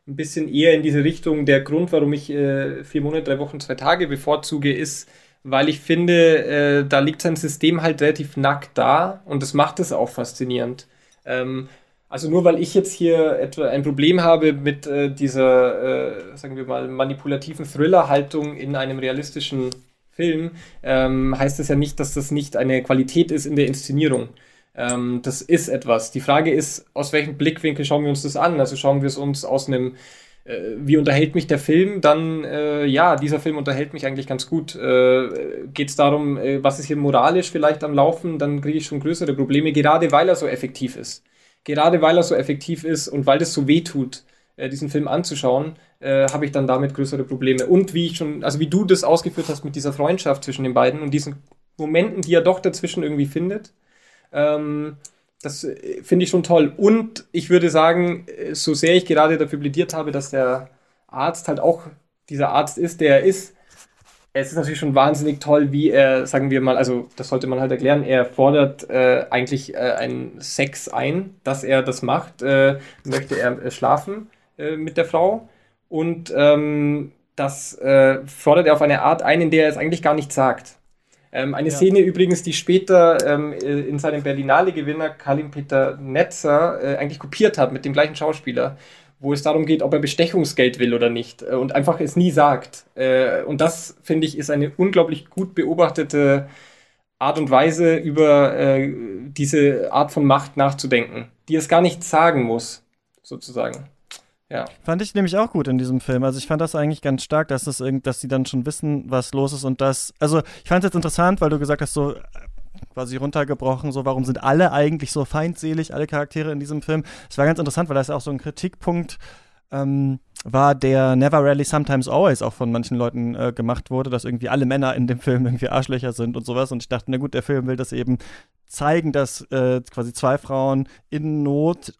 ein bisschen eher in diese Richtung. Der Grund, warum ich äh, vier Monate, drei Wochen, zwei Tage bevorzuge, ist, weil ich finde, äh, da liegt sein System halt relativ nackt da und das macht es auch faszinierend. Ähm, also nur weil ich jetzt hier etwa ein Problem habe mit äh, dieser, äh, sagen wir mal, manipulativen Thriller-Haltung in einem realistischen Film, ähm, heißt das ja nicht, dass das nicht eine Qualität ist in der Inszenierung. Ähm, das ist etwas. Die Frage ist, aus welchem Blickwinkel schauen wir uns das an? Also schauen wir es uns aus einem, äh, wie unterhält mich der Film? Dann, äh, ja, dieser Film unterhält mich eigentlich ganz gut. Äh, Geht es darum, äh, was ist hier moralisch vielleicht am Laufen? Dann kriege ich schon größere Probleme, gerade weil er so effektiv ist. Gerade weil er so effektiv ist und weil das so weh tut, äh, diesen Film anzuschauen, äh, habe ich dann damit größere Probleme. Und wie ich schon, also wie du das ausgeführt hast mit dieser Freundschaft zwischen den beiden und diesen Momenten, die er doch dazwischen irgendwie findet, ähm, das äh, finde ich schon toll. Und ich würde sagen, äh, so sehr ich gerade dafür plädiert habe, dass der Arzt halt auch dieser Arzt ist, der er ist, es ist natürlich schon wahnsinnig toll, wie er, sagen wir mal, also das sollte man halt erklären, er fordert äh, eigentlich äh, einen Sex ein, dass er das macht, äh, möchte er schlafen mit der Frau und ähm, das äh, fordert er auf eine Art ein, in der er es eigentlich gar nicht sagt. Ähm, eine ja. Szene übrigens, die später ähm, äh, in seinem Berlinale-Gewinner Kalim-Peter Netzer äh, eigentlich kopiert hat mit dem gleichen Schauspieler, wo es darum geht, ob er Bestechungsgeld will oder nicht äh, und einfach es nie sagt. Äh, und das, finde ich, ist eine unglaublich gut beobachtete Art und Weise, über äh, diese Art von Macht nachzudenken, die es gar nicht sagen muss, sozusagen. Ja. Fand ich nämlich auch gut in diesem Film. Also ich fand das eigentlich ganz stark, dass es irgend, dass sie dann schon wissen, was los ist und das. Also ich fand es jetzt interessant, weil du gesagt hast, so quasi runtergebrochen, so warum sind alle eigentlich so feindselig, alle Charaktere in diesem Film. Es war ganz interessant, weil das auch so ein Kritikpunkt ähm, war, der Never Rarely Sometimes Always auch von manchen Leuten äh, gemacht wurde, dass irgendwie alle Männer in dem Film irgendwie Arschlöcher sind und sowas. Und ich dachte, na gut, der Film will das eben zeigen, dass äh, quasi zwei Frauen in Not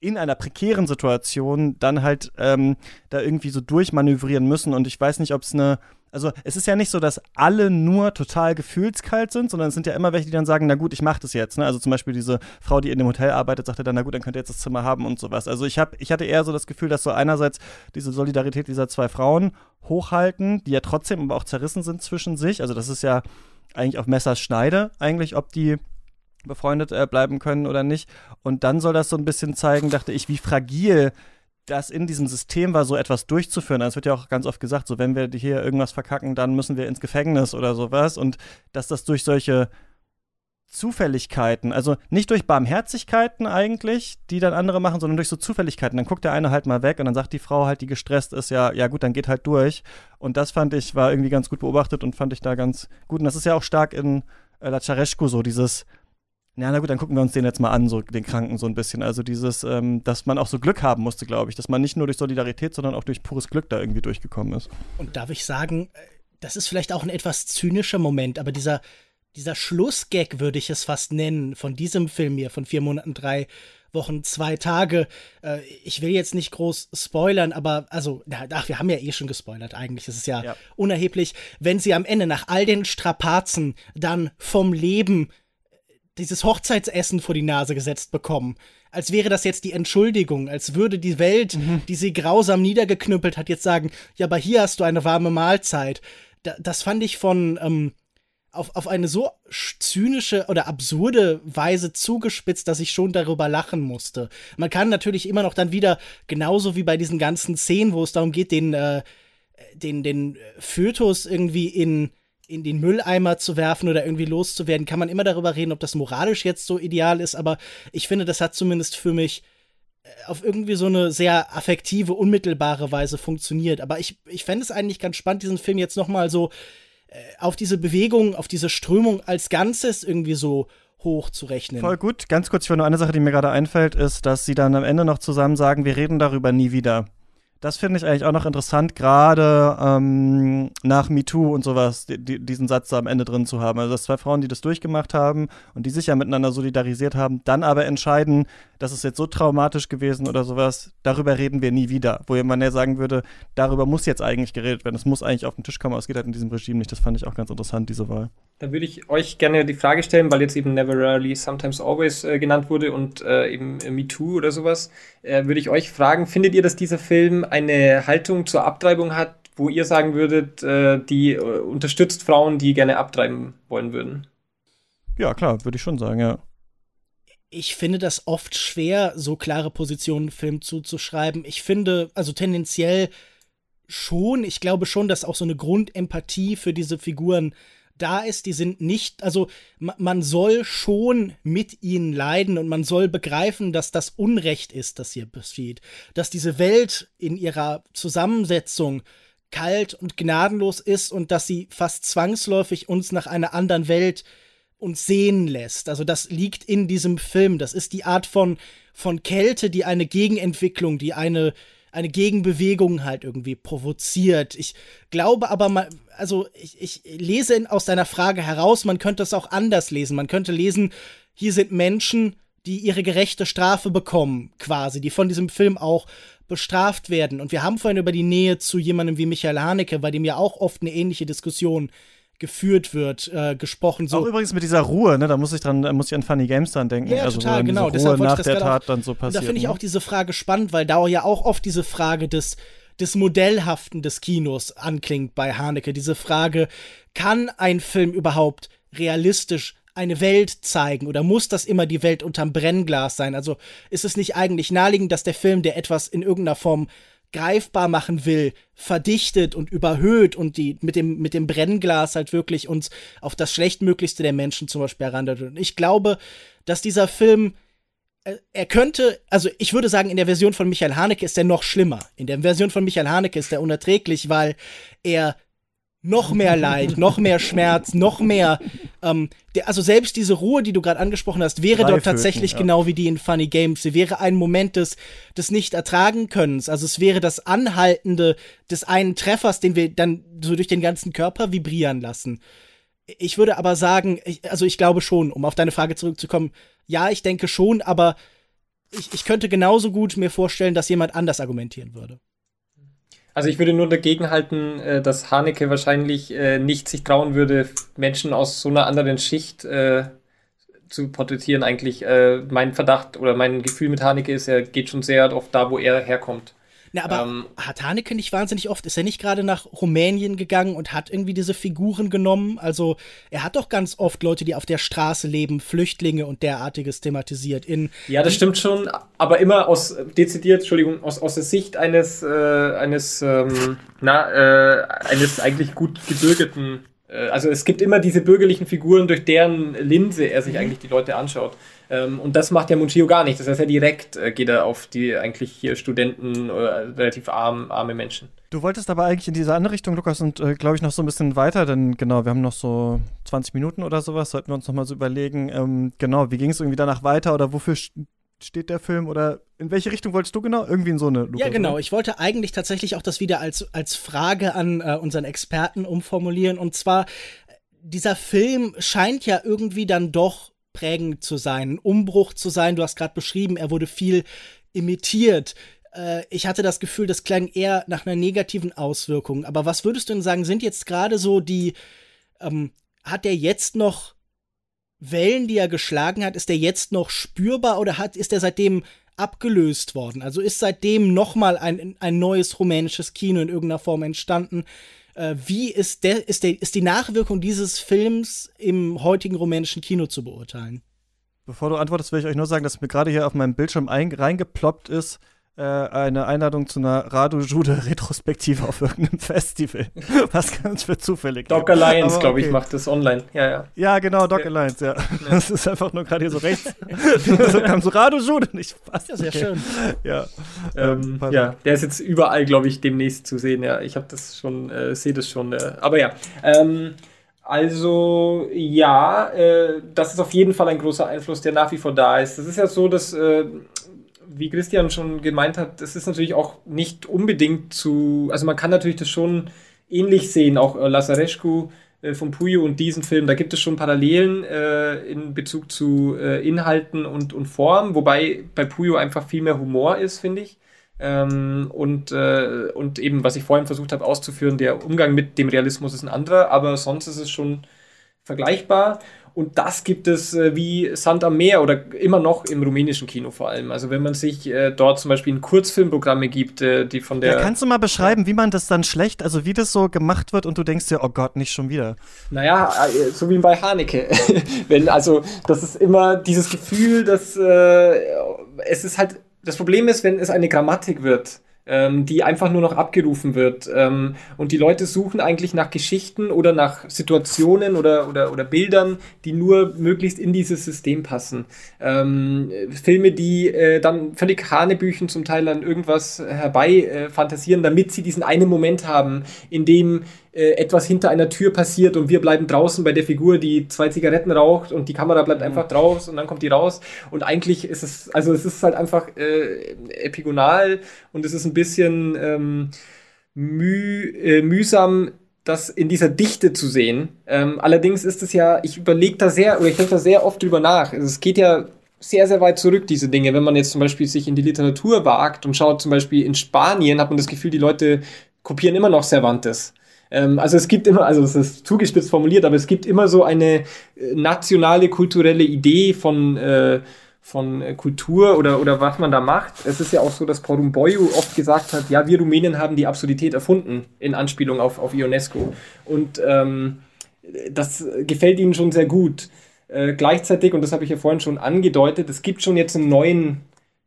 in einer prekären Situation dann halt ähm, da irgendwie so durchmanövrieren müssen. Und ich weiß nicht, ob es eine. Also es ist ja nicht so, dass alle nur total gefühlskalt sind, sondern es sind ja immer welche, die dann sagen, na gut, ich mach das jetzt. Ne? Also zum Beispiel diese Frau, die in dem Hotel arbeitet, sagte dann, na gut, dann könnt ihr jetzt das Zimmer haben und sowas. Also ich hab, ich hatte eher so das Gefühl, dass so einerseits diese Solidarität dieser zwei Frauen hochhalten, die ja trotzdem aber auch zerrissen sind zwischen sich. Also das ist ja eigentlich auf Messers Schneide, eigentlich, ob die befreundet äh, bleiben können oder nicht. Und dann soll das so ein bisschen zeigen, dachte ich, wie fragil das in diesem System war, so etwas durchzuführen. Es wird ja auch ganz oft gesagt, so wenn wir hier irgendwas verkacken, dann müssen wir ins Gefängnis oder sowas. Und dass das durch solche Zufälligkeiten, also nicht durch Barmherzigkeiten eigentlich, die dann andere machen, sondern durch so Zufälligkeiten. Dann guckt der eine halt mal weg und dann sagt die Frau halt, die gestresst ist, ja, ja gut, dann geht halt durch. Und das fand ich, war irgendwie ganz gut beobachtet und fand ich da ganz gut. Und das ist ja auch stark in äh, La Charescu so, dieses, ja, na gut, dann gucken wir uns den jetzt mal an, so den Kranken so ein bisschen. Also dieses, ähm, dass man auch so Glück haben musste, glaube ich, dass man nicht nur durch Solidarität, sondern auch durch pures Glück da irgendwie durchgekommen ist. Und darf ich sagen, äh, das ist vielleicht auch ein etwas zynischer Moment, aber dieser dieser Schlussgag würde ich es fast nennen, von diesem Film hier, von vier Monaten, drei Wochen, zwei Tage. Äh, ich will jetzt nicht groß spoilern, aber also, ach, wir haben ja eh schon gespoilert eigentlich. Es ist ja, ja, unerheblich, wenn sie am Ende nach all den Strapazen dann vom Leben dieses Hochzeitsessen vor die Nase gesetzt bekommen. Als wäre das jetzt die Entschuldigung, als würde die Welt, mhm. die sie grausam niedergeknüppelt hat, jetzt sagen, ja, aber hier hast du eine warme Mahlzeit. Da, das fand ich von, ähm, auf, auf eine so zynische oder absurde Weise zugespitzt, dass ich schon darüber lachen musste. Man kann natürlich immer noch dann wieder, genauso wie bei diesen ganzen Szenen, wo es darum geht, den, äh, den, den Fötus irgendwie in, in den Mülleimer zu werfen oder irgendwie loszuwerden, kann man immer darüber reden, ob das moralisch jetzt so ideal ist, aber ich finde, das hat zumindest für mich äh, auf irgendwie so eine sehr affektive, unmittelbare Weise funktioniert. Aber ich, ich fände es eigentlich ganz spannend, diesen Film jetzt noch mal so äh, auf diese Bewegung, auf diese Strömung als Ganzes irgendwie so hoch zu rechnen. Voll gut. Ganz kurz, ich will nur eine Sache, die mir gerade einfällt, ist, dass sie dann am Ende noch zusammen sagen, wir reden darüber nie wieder. Das finde ich eigentlich auch noch interessant, gerade ähm, nach MeToo und sowas, die, diesen Satz da am Ende drin zu haben. Also, dass zwei Frauen, die das durchgemacht haben und die sich ja miteinander solidarisiert haben, dann aber entscheiden, das ist jetzt so traumatisch gewesen oder sowas, darüber reden wir nie wieder. Wo man ja sagen würde, darüber muss jetzt eigentlich geredet werden. Es muss eigentlich auf den Tisch kommen, aber es geht halt in diesem Regime nicht. Das fand ich auch ganz interessant, diese Wahl. Da würde ich euch gerne die Frage stellen, weil jetzt eben Never Rarely, Sometimes Always äh, genannt wurde und äh, eben äh, MeToo oder sowas, äh, würde ich euch fragen, findet ihr, dass dieser Film eine Haltung zur Abtreibung hat, wo ihr sagen würdet, äh, die äh, unterstützt Frauen, die gerne abtreiben wollen würden? Ja, klar, würde ich schon sagen, ja. Ich finde das oft schwer, so klare Positionen Film zuzuschreiben. Ich finde, also tendenziell schon, ich glaube schon, dass auch so eine Grundempathie für diese Figuren da ist, die sind nicht, also man soll schon mit ihnen leiden und man soll begreifen, dass das Unrecht ist, das hier geschieht. Dass diese Welt in ihrer Zusammensetzung kalt und gnadenlos ist und dass sie fast zwangsläufig uns nach einer anderen Welt uns sehen lässt. Also das liegt in diesem Film. Das ist die Art von, von Kälte, die eine Gegenentwicklung, die eine eine Gegenbewegung halt irgendwie provoziert. Ich glaube aber mal, also ich, ich lese aus deiner Frage heraus, man könnte es auch anders lesen. Man könnte lesen, hier sind Menschen, die ihre gerechte Strafe bekommen, quasi, die von diesem Film auch bestraft werden. Und wir haben vorhin über die Nähe zu jemandem wie Michael Haneke, bei dem ja auch oft eine ähnliche Diskussion geführt wird, äh, gesprochen. So. Auch übrigens mit dieser Ruhe, ne? Da muss ich dran, muss ich an Funny Games dann denken. Ja, also, total, genau. Ruhe Deshalb nach der Tat auch, dann so passiert. Da finde ich ne? auch diese Frage spannend, weil da ja auch oft diese Frage des des Modellhaften des Kinos anklingt bei Haneke. Diese Frage, kann ein Film überhaupt realistisch eine Welt zeigen oder muss das immer die Welt unterm Brennglas sein? Also ist es nicht eigentlich naheliegend, dass der Film, der etwas in irgendeiner Form greifbar machen will, verdichtet und überhöht und die mit dem, mit dem Brennglas halt wirklich uns auf das Schlechtmöglichste der Menschen zum Beispiel herandet. Und ich glaube, dass dieser Film, er könnte, also ich würde sagen, in der Version von Michael Haneke ist er noch schlimmer. In der Version von Michael Haneke ist er unerträglich, weil er noch mehr Leid, noch mehr Schmerz, noch mehr. Ähm, der, also selbst diese Ruhe, die du gerade angesprochen hast, wäre dort tatsächlich ja. genau wie die in Funny Games. Sie wäre ein Moment des, des Nicht-Ertragen-Könnens. Also es wäre das Anhaltende des einen Treffers, den wir dann so durch den ganzen Körper vibrieren lassen. Ich würde aber sagen, ich, also ich glaube schon, um auf deine Frage zurückzukommen, ja, ich denke schon, aber ich, ich könnte genauso gut mir vorstellen, dass jemand anders argumentieren würde. Also ich würde nur dagegen halten, äh, dass Haneke wahrscheinlich äh, nicht sich trauen würde, Menschen aus so einer anderen Schicht äh, zu porträtieren. Eigentlich mein Verdacht oder mein Gefühl mit Haneke ist, er geht schon sehr oft da, wo er herkommt. Na, aber ähm, hat Haneke nicht wahnsinnig oft, ist er nicht gerade nach Rumänien gegangen und hat irgendwie diese Figuren genommen? Also, er hat doch ganz oft Leute, die auf der Straße leben, Flüchtlinge und derartiges thematisiert. In, ja, das stimmt schon, aber immer aus, dezidiert, Entschuldigung, aus, aus der Sicht eines, äh, eines, ähm, na, äh, eines eigentlich gut gebürgerten äh, also es gibt immer diese bürgerlichen Figuren, durch deren Linse er sich mhm. eigentlich die Leute anschaut. Ähm, und das macht ja Munchio gar nicht. Das heißt, er direkt äh, geht er auf die eigentlich hier Studenten oder relativ arm, arme Menschen. Du wolltest aber eigentlich in diese andere Richtung, Lukas, und äh, glaube ich noch so ein bisschen weiter, denn genau, wir haben noch so 20 Minuten oder sowas, sollten wir uns nochmal so überlegen, ähm, genau, wie ging es irgendwie danach weiter oder wofür steht der Film oder in welche Richtung wolltest du genau? Irgendwie in so eine Lukas, Ja, genau. Oder? Ich wollte eigentlich tatsächlich auch das wieder als, als Frage an äh, unseren Experten umformulieren. Und zwar, dieser Film scheint ja irgendwie dann doch prägend zu sein, ein Umbruch zu sein. Du hast gerade beschrieben, er wurde viel imitiert. Äh, ich hatte das Gefühl, das klang eher nach einer negativen Auswirkung. Aber was würdest du denn sagen, sind jetzt gerade so die, ähm, hat er jetzt noch Wellen, die er geschlagen hat, ist der jetzt noch spürbar oder hat, ist er seitdem abgelöst worden? Also ist seitdem nochmal ein, ein neues rumänisches Kino in irgendeiner Form entstanden? Äh, wie ist, der, ist, der, ist die Nachwirkung dieses Films im heutigen rumänischen Kino zu beurteilen? Bevor du antwortest, will ich euch nur sagen, dass mir gerade hier auf meinem Bildschirm reingeploppt ist, äh, eine Einladung zu einer Radu Jude Retrospektive auf irgendeinem Festival. Was ganz für zufällig. Doc Alliance, okay. glaube ich, macht das online. Ja, ja. Ja, genau, Doc ja. Alliance, ja. ja. Das ist einfach nur gerade hier so rechts. so kam so Radu Jude nicht fast. Ja, sehr okay. schön. Ja. Ähm, ähm ja, der ist jetzt überall, glaube ich, demnächst zu sehen. Ja, ich habe das schon, äh, sehe das schon. Äh, aber ja. Ähm, also ja, äh, das ist auf jeden Fall ein großer Einfluss, der nach wie vor da ist. Das ist ja so, dass äh, wie Christian schon gemeint hat, das ist natürlich auch nicht unbedingt zu, also man kann natürlich das schon ähnlich sehen, auch äh, Lazarescu äh, von Puyo und diesen Film, da gibt es schon Parallelen äh, in Bezug zu äh, Inhalten und, und Form, wobei bei Puyo einfach viel mehr Humor ist, finde ich. Ähm, und, äh, und eben, was ich vorhin versucht habe auszuführen, der Umgang mit dem Realismus ist ein anderer, aber sonst ist es schon vergleichbar. Und das gibt es äh, wie Sand am Meer oder immer noch im rumänischen Kino vor allem. Also wenn man sich äh, dort zum Beispiel in Kurzfilmprogramme gibt, äh, die von der... Ja, kannst du mal beschreiben, wie man das dann schlecht, also wie das so gemacht wird und du denkst dir, oh Gott, nicht schon wieder. Naja, äh, so wie bei Haneke. wenn, also das ist immer dieses Gefühl, dass äh, es ist halt... Das Problem ist, wenn es eine Grammatik wird, ähm, die einfach nur noch abgerufen wird. Ähm, und die Leute suchen eigentlich nach Geschichten oder nach Situationen oder, oder, oder Bildern, die nur möglichst in dieses System passen. Ähm, Filme, die äh, dann völlig Hanebüchen zum Teil an irgendwas herbei äh, fantasieren, damit sie diesen einen Moment haben, in dem äh, etwas hinter einer Tür passiert und wir bleiben draußen bei der Figur, die zwei Zigaretten raucht und die Kamera bleibt mhm. einfach draus und dann kommt die raus und eigentlich ist es, also es ist halt einfach äh, epigonal und es ist ein bisschen ähm, müh, äh, mühsam das in dieser Dichte zu sehen. Ähm, allerdings ist es ja, ich überlege da sehr, oder ich denke da sehr oft drüber nach. Also es geht ja sehr, sehr weit zurück, diese Dinge. Wenn man jetzt zum Beispiel sich in die Literatur wagt und schaut, zum Beispiel in Spanien, hat man das Gefühl, die Leute kopieren immer noch Cervantes. Ähm, also es gibt immer, also es ist zugespitzt formuliert, aber es gibt immer so eine äh, nationale, kulturelle Idee von, äh, von Kultur oder, oder was man da macht. Es ist ja auch so, dass Porumboyu oft gesagt hat, ja, wir Rumänen haben die Absurdität erfunden, in Anspielung auf, auf Ionesco. Und ähm, das gefällt ihnen schon sehr gut. Äh, gleichzeitig, und das habe ich ja vorhin schon angedeutet, es gibt schon jetzt einen neuen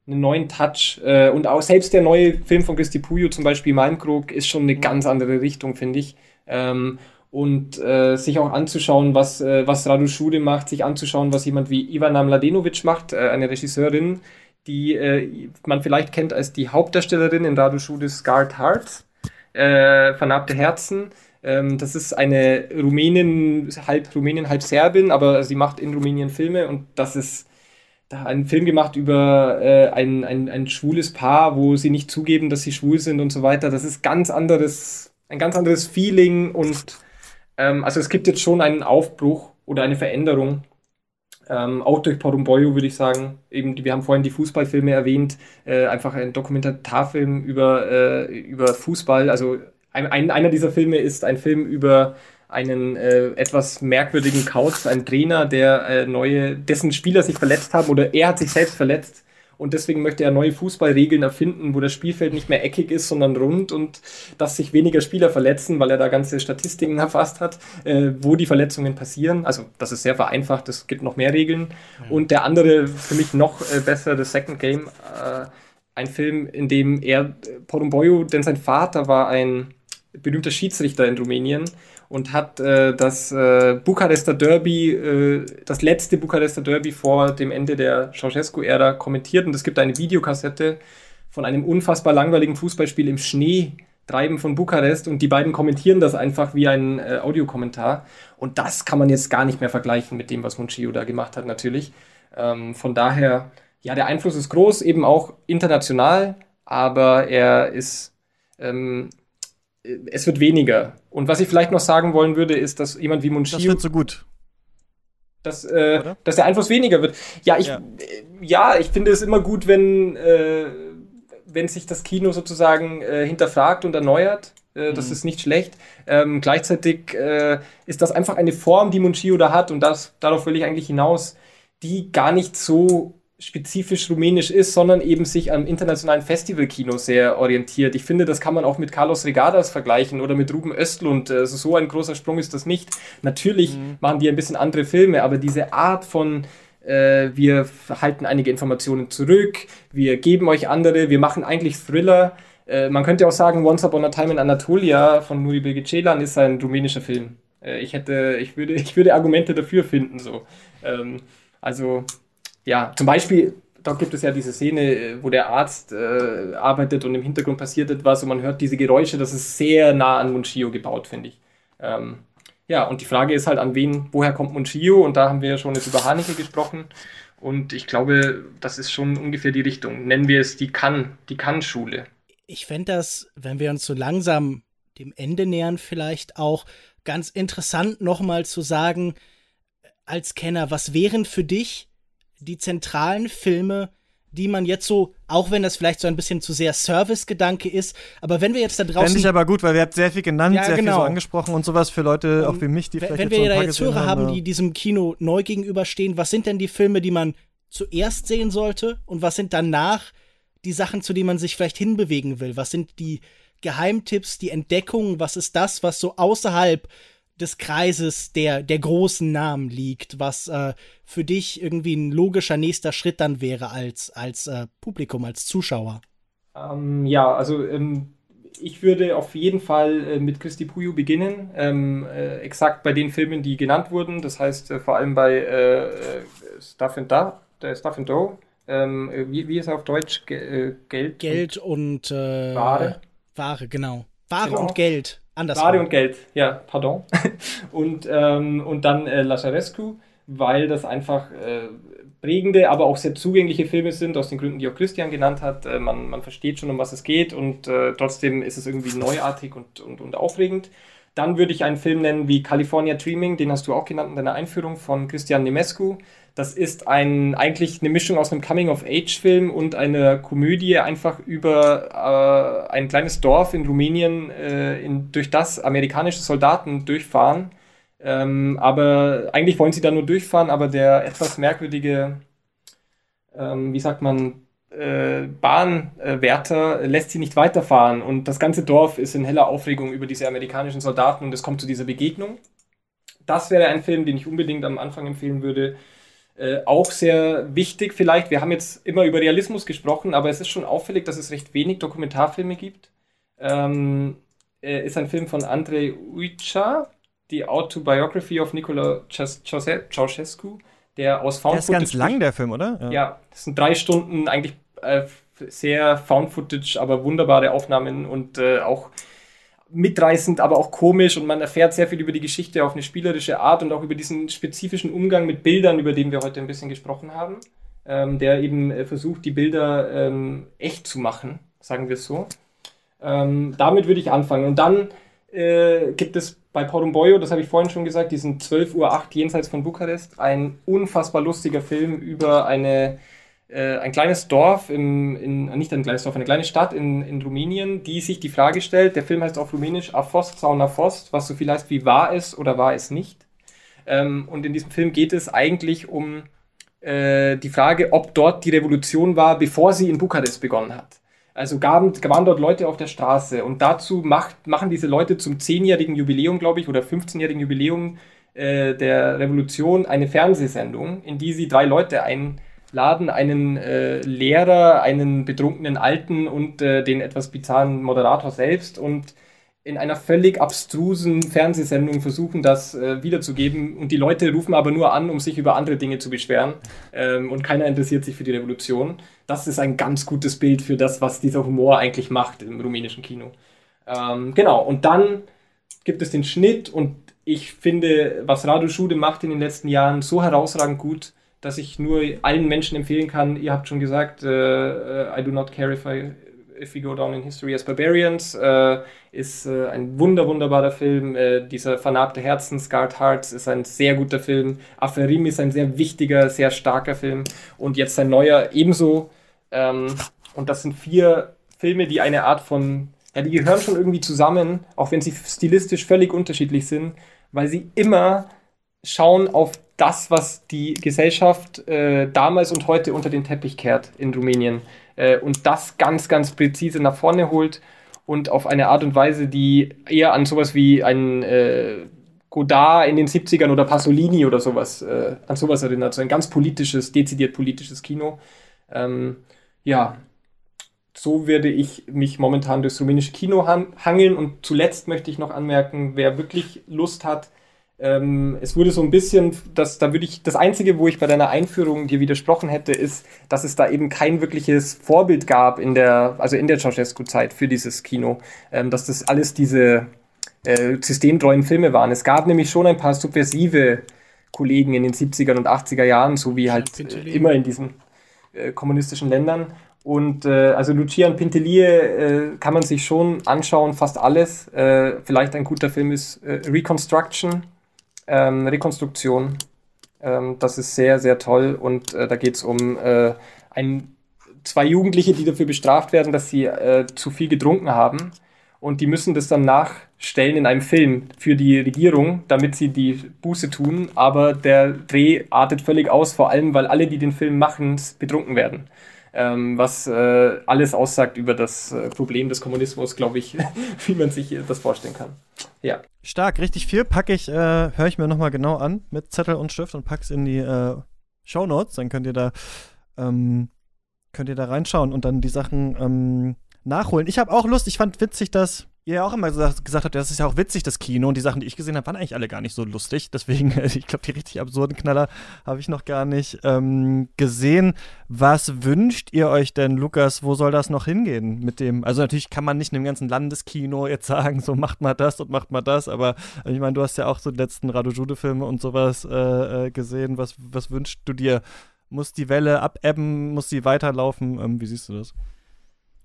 einen neuen Touch. Äh, und auch selbst der neue Film von Christi Puyo, zum Beispiel Malmkrog, ist schon eine ganz andere Richtung, finde ich. Ähm, und äh, sich auch anzuschauen, was, äh, was Radu Schude macht, sich anzuschauen, was jemand wie Ivana Mladenovic macht, äh, eine Regisseurin, die äh, man vielleicht kennt als die Hauptdarstellerin in Radu Schudes Scarred Hearts, äh, Vernarbte Herzen. Ähm, das ist eine Rumänin, halb Rumänin, halb Serbin, aber sie macht in Rumänien Filme und das ist einen Film gemacht über äh, ein, ein, ein schwules Paar, wo sie nicht zugeben, dass sie schwul sind und so weiter. Das ist ganz anderes, ein ganz anderes Feeling und ähm, also es gibt jetzt schon einen Aufbruch oder eine Veränderung. Ähm, auch durch Porumboyo würde ich sagen. Eben, wir haben vorhin die Fußballfilme erwähnt, äh, einfach ein Dokumentarfilm über, äh, über Fußball. Also ein, ein, einer dieser Filme ist ein Film über einen äh, etwas merkwürdigen Kauz, ein Trainer, der äh, neue, dessen Spieler sich verletzt haben oder er hat sich selbst verletzt und deswegen möchte er neue Fußballregeln erfinden, wo das Spielfeld nicht mehr eckig ist, sondern rund und dass sich weniger Spieler verletzen, weil er da ganze Statistiken erfasst hat, äh, wo die Verletzungen passieren. Also das ist sehr vereinfacht, es gibt noch mehr Regeln. Mhm. Und der andere, für mich noch äh, besser, The Second Game, äh, ein Film, in dem er, Porumboyo, denn sein Vater war ein berühmter Schiedsrichter in Rumänien und hat äh, das äh, Bukarester Derby, äh, das letzte Bukarester Derby vor dem Ende der Ceausescu-Ära kommentiert. Und es gibt eine Videokassette von einem unfassbar langweiligen Fußballspiel im Schnee treiben von Bukarest und die beiden kommentieren das einfach wie ein äh, Audiokommentar. Und das kann man jetzt gar nicht mehr vergleichen mit dem, was Munchio da gemacht hat, natürlich. Ähm, von daher, ja, der Einfluss ist groß, eben auch international, aber er ist ähm, es wird weniger. Und was ich vielleicht noch sagen wollen würde, ist, dass jemand wie Munchio. Das wird so gut. Dass, äh, dass der Einfluss weniger wird. Ja, ich, ja. Äh, ja. ich finde es immer gut, wenn, äh, wenn sich das Kino sozusagen äh, hinterfragt und erneuert. Äh, das mhm. ist nicht schlecht. Ähm, gleichzeitig äh, ist das einfach eine Form, die Munchio da hat, und das, darauf will ich eigentlich hinaus, die gar nicht so spezifisch rumänisch ist, sondern eben sich am internationalen Festivalkino sehr orientiert. Ich finde, das kann man auch mit Carlos Regadas vergleichen oder mit Ruben Östlund. Also so ein großer Sprung ist das nicht. Natürlich mhm. machen die ein bisschen andere Filme, aber diese Art von äh, wir halten einige Informationen zurück, wir geben euch andere, wir machen eigentlich Thriller. Äh, man könnte auch sagen, Once Upon a Time in Anatolia von Nuri Bilge Ceylan ist ein rumänischer Film. Äh, ich hätte, ich würde, ich würde Argumente dafür finden, so. Ähm, also ja, zum Beispiel, da gibt es ja diese Szene, wo der Arzt äh, arbeitet und im Hintergrund passiert etwas und man hört diese Geräusche, das ist sehr nah an Munchio gebaut, finde ich. Ähm, ja, und die Frage ist halt, an wen, woher kommt Munchio? Und da haben wir ja schon jetzt über Haneke gesprochen. Und ich glaube, das ist schon ungefähr die Richtung. Nennen wir es die Kann, die Kann-Schule. Ich fände das, wenn wir uns so langsam dem Ende nähern, vielleicht auch ganz interessant, nochmal zu sagen, als Kenner, was wären für dich die zentralen Filme, die man jetzt so, auch wenn das vielleicht so ein bisschen zu sehr Service-Gedanke ist, aber wenn wir jetzt da draußen. Fände ich aber gut, weil wir habt sehr viel genannt, ja, sehr genau. viel so angesprochen und sowas für Leute, auch wie mich, die vielleicht. Wenn wir so da jetzt Hörer haben, die diesem Kino neu gegenüberstehen, was sind denn die Filme, die man zuerst sehen sollte und was sind danach die Sachen, zu denen man sich vielleicht hinbewegen will? Was sind die Geheimtipps, die Entdeckungen? Was ist das, was so außerhalb des Kreises der, der großen Namen liegt, was äh, für dich irgendwie ein logischer nächster Schritt dann wäre als, als äh, Publikum, als Zuschauer? Ähm, ja, also ähm, ich würde auf jeden Fall äh, mit Christi Puyo beginnen, ähm, äh, exakt bei den Filmen, die genannt wurden, das heißt äh, vor allem bei äh, Stuff and Da, Stuff and Dough. Ähm, wie, wie ist er auf Deutsch? Ge Geld? Geld und, und Ware. Ware, genau. Ware genau. und Geld. Andersrum. Ware und Geld, ja, pardon. und, ähm, und dann äh, Lazarescu, weil das einfach äh, prägende, aber auch sehr zugängliche Filme sind, aus den Gründen, die auch Christian genannt hat. Äh, man, man versteht schon, um was es geht und äh, trotzdem ist es irgendwie neuartig und, und, und aufregend. Dann würde ich einen Film nennen wie California Dreaming, den hast du auch genannt in deiner Einführung von Christian Nemescu. Das ist ein, eigentlich eine Mischung aus einem Coming-of-Age-Film und einer Komödie, einfach über äh, ein kleines Dorf in Rumänien, äh, in, durch das amerikanische Soldaten durchfahren. Ähm, aber eigentlich wollen sie da nur durchfahren, aber der etwas merkwürdige, ähm, wie sagt man, äh, Bahnwärter lässt sie nicht weiterfahren und das ganze Dorf ist in heller Aufregung über diese amerikanischen Soldaten und es kommt zu dieser Begegnung. Das wäre ein Film, den ich unbedingt am Anfang empfehlen würde. Äh, auch sehr wichtig vielleicht, wir haben jetzt immer über Realismus gesprochen, aber es ist schon auffällig, dass es recht wenig Dokumentarfilme gibt. Ähm, äh, ist ein Film von Andrei Uica, die Autobiography of Nicola Ceausescu, der aus Found Der ist ganz lang, der Film, oder? Ja, ja das sind drei Stunden, eigentlich äh, sehr Found Footage, aber wunderbare Aufnahmen und äh, auch mitreißend, aber auch komisch und man erfährt sehr viel über die Geschichte auf eine spielerische Art und auch über diesen spezifischen Umgang mit Bildern, über den wir heute ein bisschen gesprochen haben, ähm, der eben äh, versucht, die Bilder ähm, echt zu machen, sagen wir es so. Ähm, damit würde ich anfangen. Und dann äh, gibt es bei Porumboyo, das habe ich vorhin schon gesagt, diesen 12.08 Uhr jenseits von Bukarest, ein unfassbar lustiger Film über eine äh, ein kleines Dorf, in, in, nicht ein kleines Dorf, eine kleine Stadt in, in Rumänien, die sich die Frage stellt, der Film heißt auf Rumänisch Afost Sauna Fost, was so viel heißt wie war es oder war es nicht. Ähm, und in diesem Film geht es eigentlich um äh, die Frage, ob dort die Revolution war, bevor sie in Bukarest begonnen hat. Also gaben, waren dort Leute auf der Straße und dazu macht, machen diese Leute zum 10-jährigen Jubiläum, glaube ich, oder 15-jährigen Jubiläum äh, der Revolution eine Fernsehsendung, in die sie drei Leute ein laden einen äh, Lehrer, einen betrunkenen Alten und äh, den etwas bizarren Moderator selbst und in einer völlig abstrusen Fernsehsendung versuchen, das äh, wiederzugeben. Und die Leute rufen aber nur an, um sich über andere Dinge zu beschweren. Ähm, und keiner interessiert sich für die Revolution. Das ist ein ganz gutes Bild für das, was dieser Humor eigentlich macht im rumänischen Kino. Ähm, genau, und dann gibt es den Schnitt und ich finde, was Radu Schude macht in den letzten Jahren so herausragend gut, dass ich nur allen Menschen empfehlen kann. Ihr habt schon gesagt, äh, I do not care if I If We Go Down in History as Barbarians äh, ist äh, ein wunder, wunderbarer Film. Äh, dieser vernarbte Herzen, Scarred Hearts, ist ein sehr guter Film. Aferim ist ein sehr wichtiger, sehr starker Film. Und jetzt sein neuer ebenso. Ähm, und das sind vier Filme, die eine Art von, ja, die gehören schon irgendwie zusammen, auch wenn sie stilistisch völlig unterschiedlich sind, weil sie immer schauen auf das, was die Gesellschaft äh, damals und heute unter den Teppich kehrt in Rumänien äh, und das ganz, ganz präzise nach vorne holt und auf eine Art und Weise, die eher an sowas wie ein äh, Godard in den 70ern oder Pasolini oder sowas, äh, an sowas erinnert. So ein ganz politisches, dezidiert politisches Kino. Ähm, ja, so werde ich mich momentan durchs rumänische Kino hangeln. Und zuletzt möchte ich noch anmerken, wer wirklich Lust hat, ähm, es wurde so ein bisschen, das, da würde ich, das Einzige, wo ich bei deiner Einführung dir widersprochen hätte, ist, dass es da eben kein wirkliches Vorbild gab in der, also in der Ceausescu-Zeit für dieses Kino, ähm, dass das alles diese äh, systemtreuen Filme waren. Es gab nämlich schon ein paar subversive Kollegen in den 70er und 80er Jahren, so wie halt äh, immer in diesen äh, kommunistischen Ländern. Und äh, also Lucian Pintelie äh, kann man sich schon anschauen, fast alles. Äh, vielleicht ein guter Film ist äh, Reconstruction ähm, Rekonstruktion. Ähm, das ist sehr, sehr toll und äh, da geht es um äh, ein, zwei Jugendliche, die dafür bestraft werden, dass sie äh, zu viel getrunken haben und die müssen das dann nachstellen in einem Film für die Regierung, damit sie die Buße tun, aber der Dreh artet völlig aus, vor allem weil alle, die den Film machen, betrunken werden ähm, was äh, alles aussagt über das äh, Problem des Kommunismus, glaube ich, wie man sich das vorstellen kann. Ja. Stark, richtig viel packe ich, äh, höre ich mir nochmal genau an mit Zettel und Stift und pack's in die äh, Show Notes, dann könnt ihr da ähm, könnt ihr da reinschauen und dann die Sachen ähm, nachholen. Ich habe auch Lust, ich fand witzig, dass ihr ja auch immer gesagt, habt, das ist ja auch witzig, das Kino. Und die Sachen, die ich gesehen habe, waren eigentlich alle gar nicht so lustig. Deswegen, ich glaube, die richtig absurden Knaller habe ich noch gar nicht ähm, gesehen. Was wünscht ihr euch denn, Lukas? Wo soll das noch hingehen mit dem? Also natürlich kann man nicht in dem ganzen Landeskino jetzt sagen, so macht mal das und macht mal das. Aber ich meine, du hast ja auch so die letzten Radojude-Filme und sowas äh, äh, gesehen. Was, was wünschst du dir? Muss die Welle abebben? Muss sie weiterlaufen? Ähm, wie siehst du das?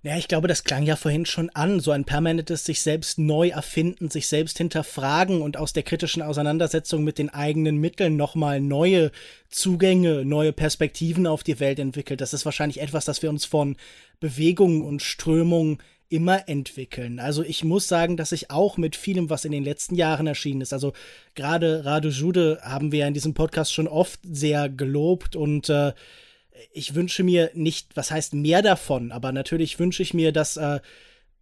Ja, ich glaube, das klang ja vorhin schon an, so ein permanentes sich selbst neu erfinden, sich selbst hinterfragen und aus der kritischen Auseinandersetzung mit den eigenen Mitteln nochmal neue Zugänge, neue Perspektiven auf die Welt entwickelt. Das ist wahrscheinlich etwas, das wir uns von Bewegungen und Strömungen immer entwickeln. Also ich muss sagen, dass ich auch mit vielem, was in den letzten Jahren erschienen ist, also gerade Radio Jude haben wir ja in diesem Podcast schon oft sehr gelobt und äh, ich wünsche mir nicht, was heißt mehr davon, aber natürlich wünsche ich mir, dass äh,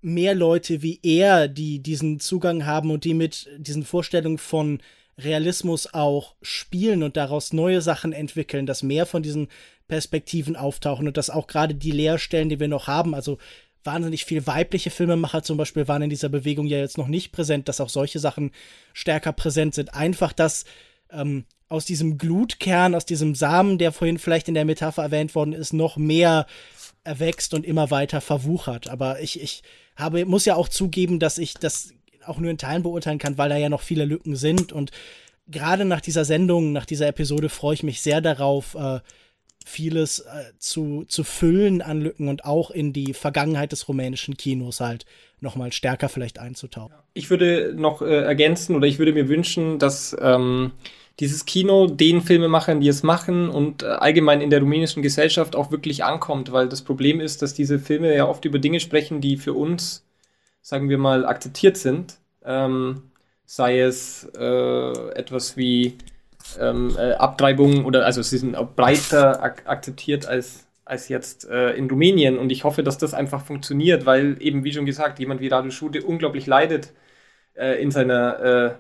mehr Leute wie er, die diesen Zugang haben und die mit diesen Vorstellungen von Realismus auch spielen und daraus neue Sachen entwickeln, dass mehr von diesen Perspektiven auftauchen und dass auch gerade die Leerstellen, die wir noch haben, also wahnsinnig viel weibliche Filmemacher zum Beispiel waren in dieser Bewegung ja jetzt noch nicht präsent, dass auch solche Sachen stärker präsent sind. Einfach, dass ähm, aus diesem Glutkern, aus diesem Samen, der vorhin vielleicht in der Metapher erwähnt worden ist, noch mehr erwächst und immer weiter verwuchert. Aber ich, ich habe, muss ja auch zugeben, dass ich das auch nur in Teilen beurteilen kann, weil da ja noch viele Lücken sind. Und gerade nach dieser Sendung, nach dieser Episode freue ich mich sehr darauf, äh, vieles äh, zu, zu füllen an Lücken und auch in die Vergangenheit des rumänischen Kinos halt nochmal stärker vielleicht einzutauchen. Ich würde noch äh, ergänzen oder ich würde mir wünschen, dass ähm, dieses Kino den Filmemachern, die es machen und äh, allgemein in der rumänischen Gesellschaft auch wirklich ankommt, weil das Problem ist, dass diese Filme ja oft über Dinge sprechen, die für uns, sagen wir mal, akzeptiert sind. Ähm, sei es äh, etwas wie ähm, äh, Abtreibung oder also sie sind auch breiter ak akzeptiert als, als jetzt äh, in Rumänien und ich hoffe, dass das einfach funktioniert, weil eben, wie schon gesagt, jemand wie Radu Schude unglaublich leidet äh, in seiner äh,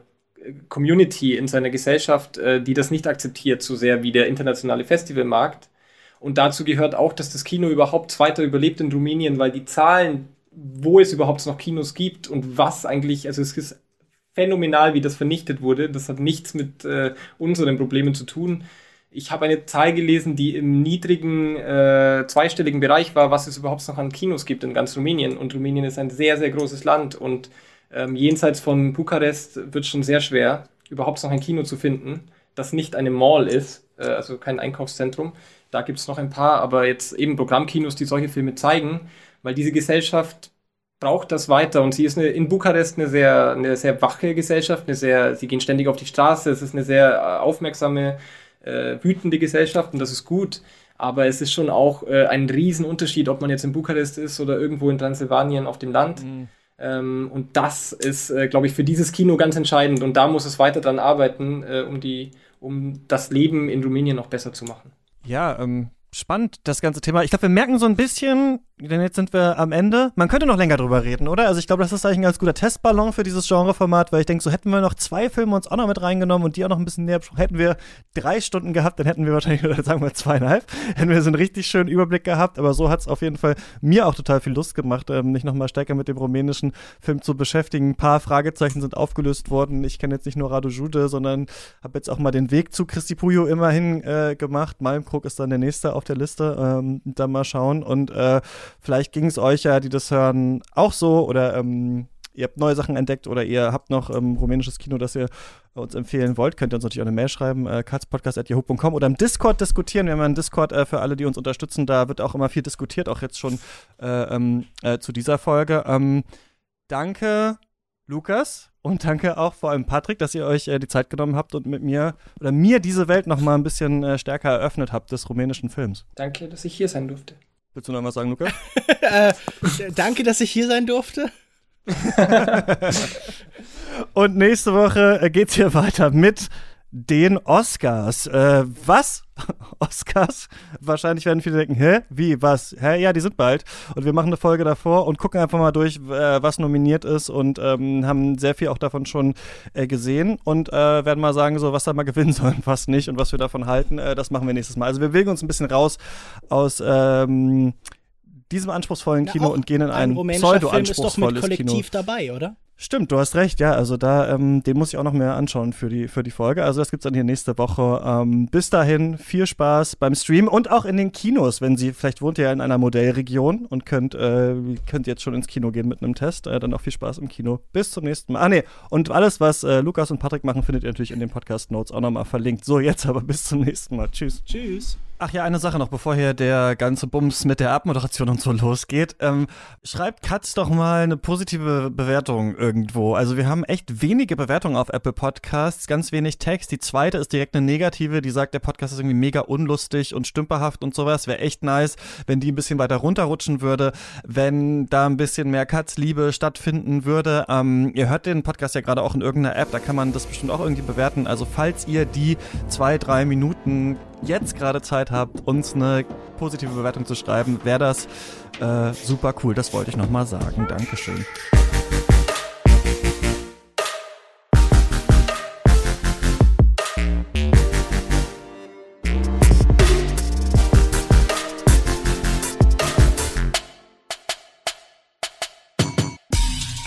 Community, in seiner Gesellschaft, äh, die das nicht akzeptiert, so sehr wie der internationale Festivalmarkt. Und dazu gehört auch, dass das Kino überhaupt weiter überlebt in Rumänien, weil die Zahlen wo es überhaupt noch Kinos gibt und was eigentlich, also es ist phänomenal, wie das vernichtet wurde. Das hat nichts mit äh, unseren Problemen zu tun. Ich habe eine Zahl gelesen, die im niedrigen äh, zweistelligen Bereich war, was es überhaupt noch an Kinos gibt in ganz Rumänien. Und Rumänien ist ein sehr, sehr großes Land und ähm, jenseits von Bukarest wird schon sehr schwer, überhaupt noch ein Kino zu finden, das nicht eine Mall ist, äh, also kein Einkaufszentrum. Da gibt es noch ein paar, aber jetzt eben Programmkinos, die solche Filme zeigen, weil diese Gesellschaft braucht das weiter und sie ist eine, in Bukarest eine sehr, eine sehr wache Gesellschaft, eine sehr, sie gehen ständig auf die Straße, es ist eine sehr äh, aufmerksame, äh, wütende Gesellschaft und das ist gut. Aber es ist schon auch äh, ein Riesenunterschied, ob man jetzt in Bukarest ist oder irgendwo in Transsilvanien auf dem Land. Mhm. Ähm, und das ist, äh, glaube ich, für dieses Kino ganz entscheidend. Und da muss es weiter dran arbeiten, äh, um, die, um das Leben in Rumänien noch besser zu machen. Ja, ähm, spannend, das ganze Thema. Ich glaube, wir merken so ein bisschen, denn jetzt sind wir am Ende. Man könnte noch länger drüber reden, oder? Also ich glaube, das ist eigentlich ein ganz guter Testballon für dieses Genreformat, weil ich denke, so hätten wir noch zwei Filme uns auch noch mit reingenommen und die auch noch ein bisschen näher besprochen. Hätten wir drei Stunden gehabt, dann hätten wir wahrscheinlich, oder sagen wir zweieinhalb, hätten wir so einen richtig schönen Überblick gehabt. Aber so hat es auf jeden Fall mir auch total viel Lust gemacht, ähm, mich nochmal stärker mit dem rumänischen Film zu beschäftigen. Ein paar Fragezeichen sind aufgelöst worden. Ich kenne jetzt nicht nur Radu Jude, sondern habe jetzt auch mal den Weg zu Christi Puyo immerhin äh, gemacht. Malmkrug ist dann der nächste auf der Liste. Ähm, dann mal schauen und äh, Vielleicht ging es euch ja, die das hören, auch so oder ähm, ihr habt neue Sachen entdeckt oder ihr habt noch ähm, rumänisches Kino, das ihr uns empfehlen wollt, könnt ihr uns natürlich auch eine Mail schreiben, äh, katzpodcast.yahoo.com oder im Discord diskutieren. Wir haben einen Discord äh, für alle, die uns unterstützen. Da wird auch immer viel diskutiert, auch jetzt schon äh, ähm, äh, zu dieser Folge. Ähm, danke, Lukas. Und danke auch vor allem Patrick, dass ihr euch äh, die Zeit genommen habt und mit mir oder mir diese Welt noch mal ein bisschen äh, stärker eröffnet habt des rumänischen Films. Danke, dass ich hier sein durfte. Willst du noch was sagen, Luca? äh, danke, dass ich hier sein durfte. Und nächste Woche äh, geht's hier weiter mit den Oscars. Äh, was? Oscars? Wahrscheinlich werden viele denken, hä? Wie? Was? Hä? Ja, die sind bald. Und wir machen eine Folge davor und gucken einfach mal durch, äh, was nominiert ist und ähm, haben sehr viel auch davon schon äh, gesehen und äh, werden mal sagen, so was da mal gewinnen soll und was nicht und was wir davon halten. Äh, das machen wir nächstes Mal. Also wir bewegen uns ein bisschen raus aus ähm, diesem anspruchsvollen Kino Na, und gehen in ein, ein pseudo-anspruchsvolles Kino. ist doch mit Kollektiv dabei, oder? Stimmt, du hast recht, ja. Also da, ähm, den muss ich auch noch mehr anschauen für die, für die Folge. Also das gibt's dann hier nächste Woche. Ähm, bis dahin, viel Spaß beim Stream und auch in den Kinos, wenn Sie, vielleicht wohnt ihr ja in einer Modellregion und könnt, äh, könnt jetzt schon ins Kino gehen mit einem Test. Äh, dann auch viel Spaß im Kino. Bis zum nächsten Mal. Ah nee, und alles, was äh, Lukas und Patrick machen, findet ihr natürlich in den Podcast Notes auch nochmal verlinkt. So, jetzt aber bis zum nächsten Mal. Tschüss. Tschüss. Ach ja, eine Sache noch, bevor hier der ganze Bums mit der Abmoderation und so losgeht. Ähm, schreibt Katz doch mal eine positive Bewertung irgendwo. Also wir haben echt wenige Bewertungen auf Apple Podcasts, ganz wenig Text. Die zweite ist direkt eine negative, die sagt, der Podcast ist irgendwie mega unlustig und stümperhaft und sowas. Wäre echt nice, wenn die ein bisschen weiter runterrutschen würde, wenn da ein bisschen mehr Katz-Liebe stattfinden würde. Ähm, ihr hört den Podcast ja gerade auch in irgendeiner App, da kann man das bestimmt auch irgendwie bewerten. Also falls ihr die zwei, drei Minuten jetzt gerade Zeit habt, uns eine positive Bewertung zu schreiben, wäre das äh, super cool. Das wollte ich nochmal sagen. Dankeschön.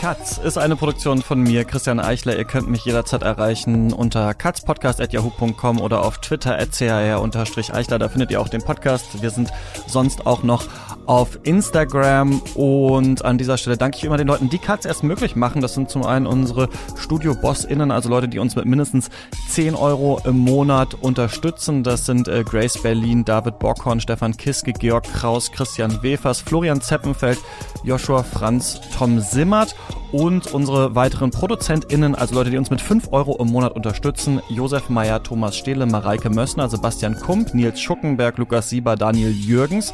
Katz ist eine Produktion von mir, Christian Eichler. Ihr könnt mich jederzeit erreichen unter katzpodcast.yahoo.com oder auf Twitter at eichler Da findet ihr auch den Podcast. Wir sind sonst auch noch auf Instagram und an dieser Stelle danke ich immer den Leuten, die Katz erst möglich machen. Das sind zum einen unsere Studio-BossInnen, also Leute, die uns mit mindestens 10 Euro im Monat unterstützen. Das sind äh, Grace Berlin, David Bockhorn, Stefan Kiske, Georg Kraus, Christian Wefers, Florian Zeppenfeld, Joshua Franz, Tom Simmert und unsere weiteren ProduzentInnen, also Leute, die uns mit 5 Euro im Monat unterstützen. Josef Meyer, Thomas Stehle, Mareike Mössner, Sebastian Kump, Nils Schuckenberg, Lukas Sieber, Daniel Jürgens,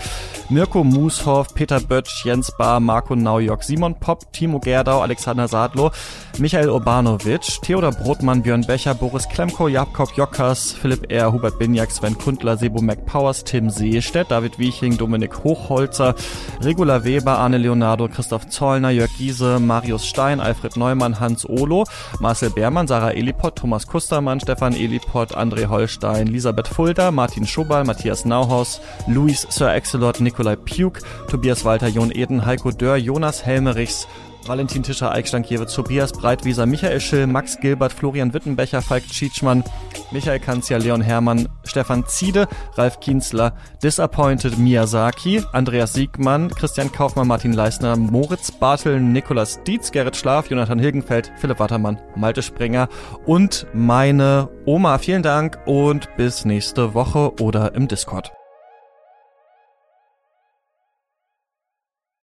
Mirko Mushoff, Peter Bötsch, Jens Bahr, Marco Naujok, Simon Popp, Timo Gerdau, Alexander Sadlo, Michael Urbanovic, Theodor Brotmann, Björn Becher, Boris Klemko, Jakob Jockers, Philipp R., Hubert Binjak, Sven Kundler, Sebo McPowers, Tim Seestedt, David Wieching, Dominik Hochholzer, Regula Weber, Arne Leonardo, Christoph Zollner, Jörg Giese, Mario Marius Stein, Alfred Neumann, Hans Olo, Marcel Beermann, Sarah Eliport, Thomas Kustermann, Stefan Eliport, André Holstein, Elisabeth Fulda, Martin Schobal, Matthias Nauhaus, Luis Sir Excelot, Nikolai Puke, Tobias Walter, Jon Eden, Heiko Dörr, Jonas Helmerichs, Valentin Tischer, Eik Stankiewicz, Tobias Breitwieser, Michael Schill, Max Gilbert, Florian Wittenbecher, Falk Tschitschmann, Michael Kanzia, Leon Hermann, Stefan Ziede, Ralf Kienzler, Disappointed Miyazaki, Andreas Siegmann, Christian Kaufmann, Martin Leisner, Moritz Bartel, Nikolas Dietz, Gerrit Schlaf, Jonathan Hilgenfeld, Philipp Wattermann, Malte Sprenger und meine Oma. Vielen Dank und bis nächste Woche oder im Discord.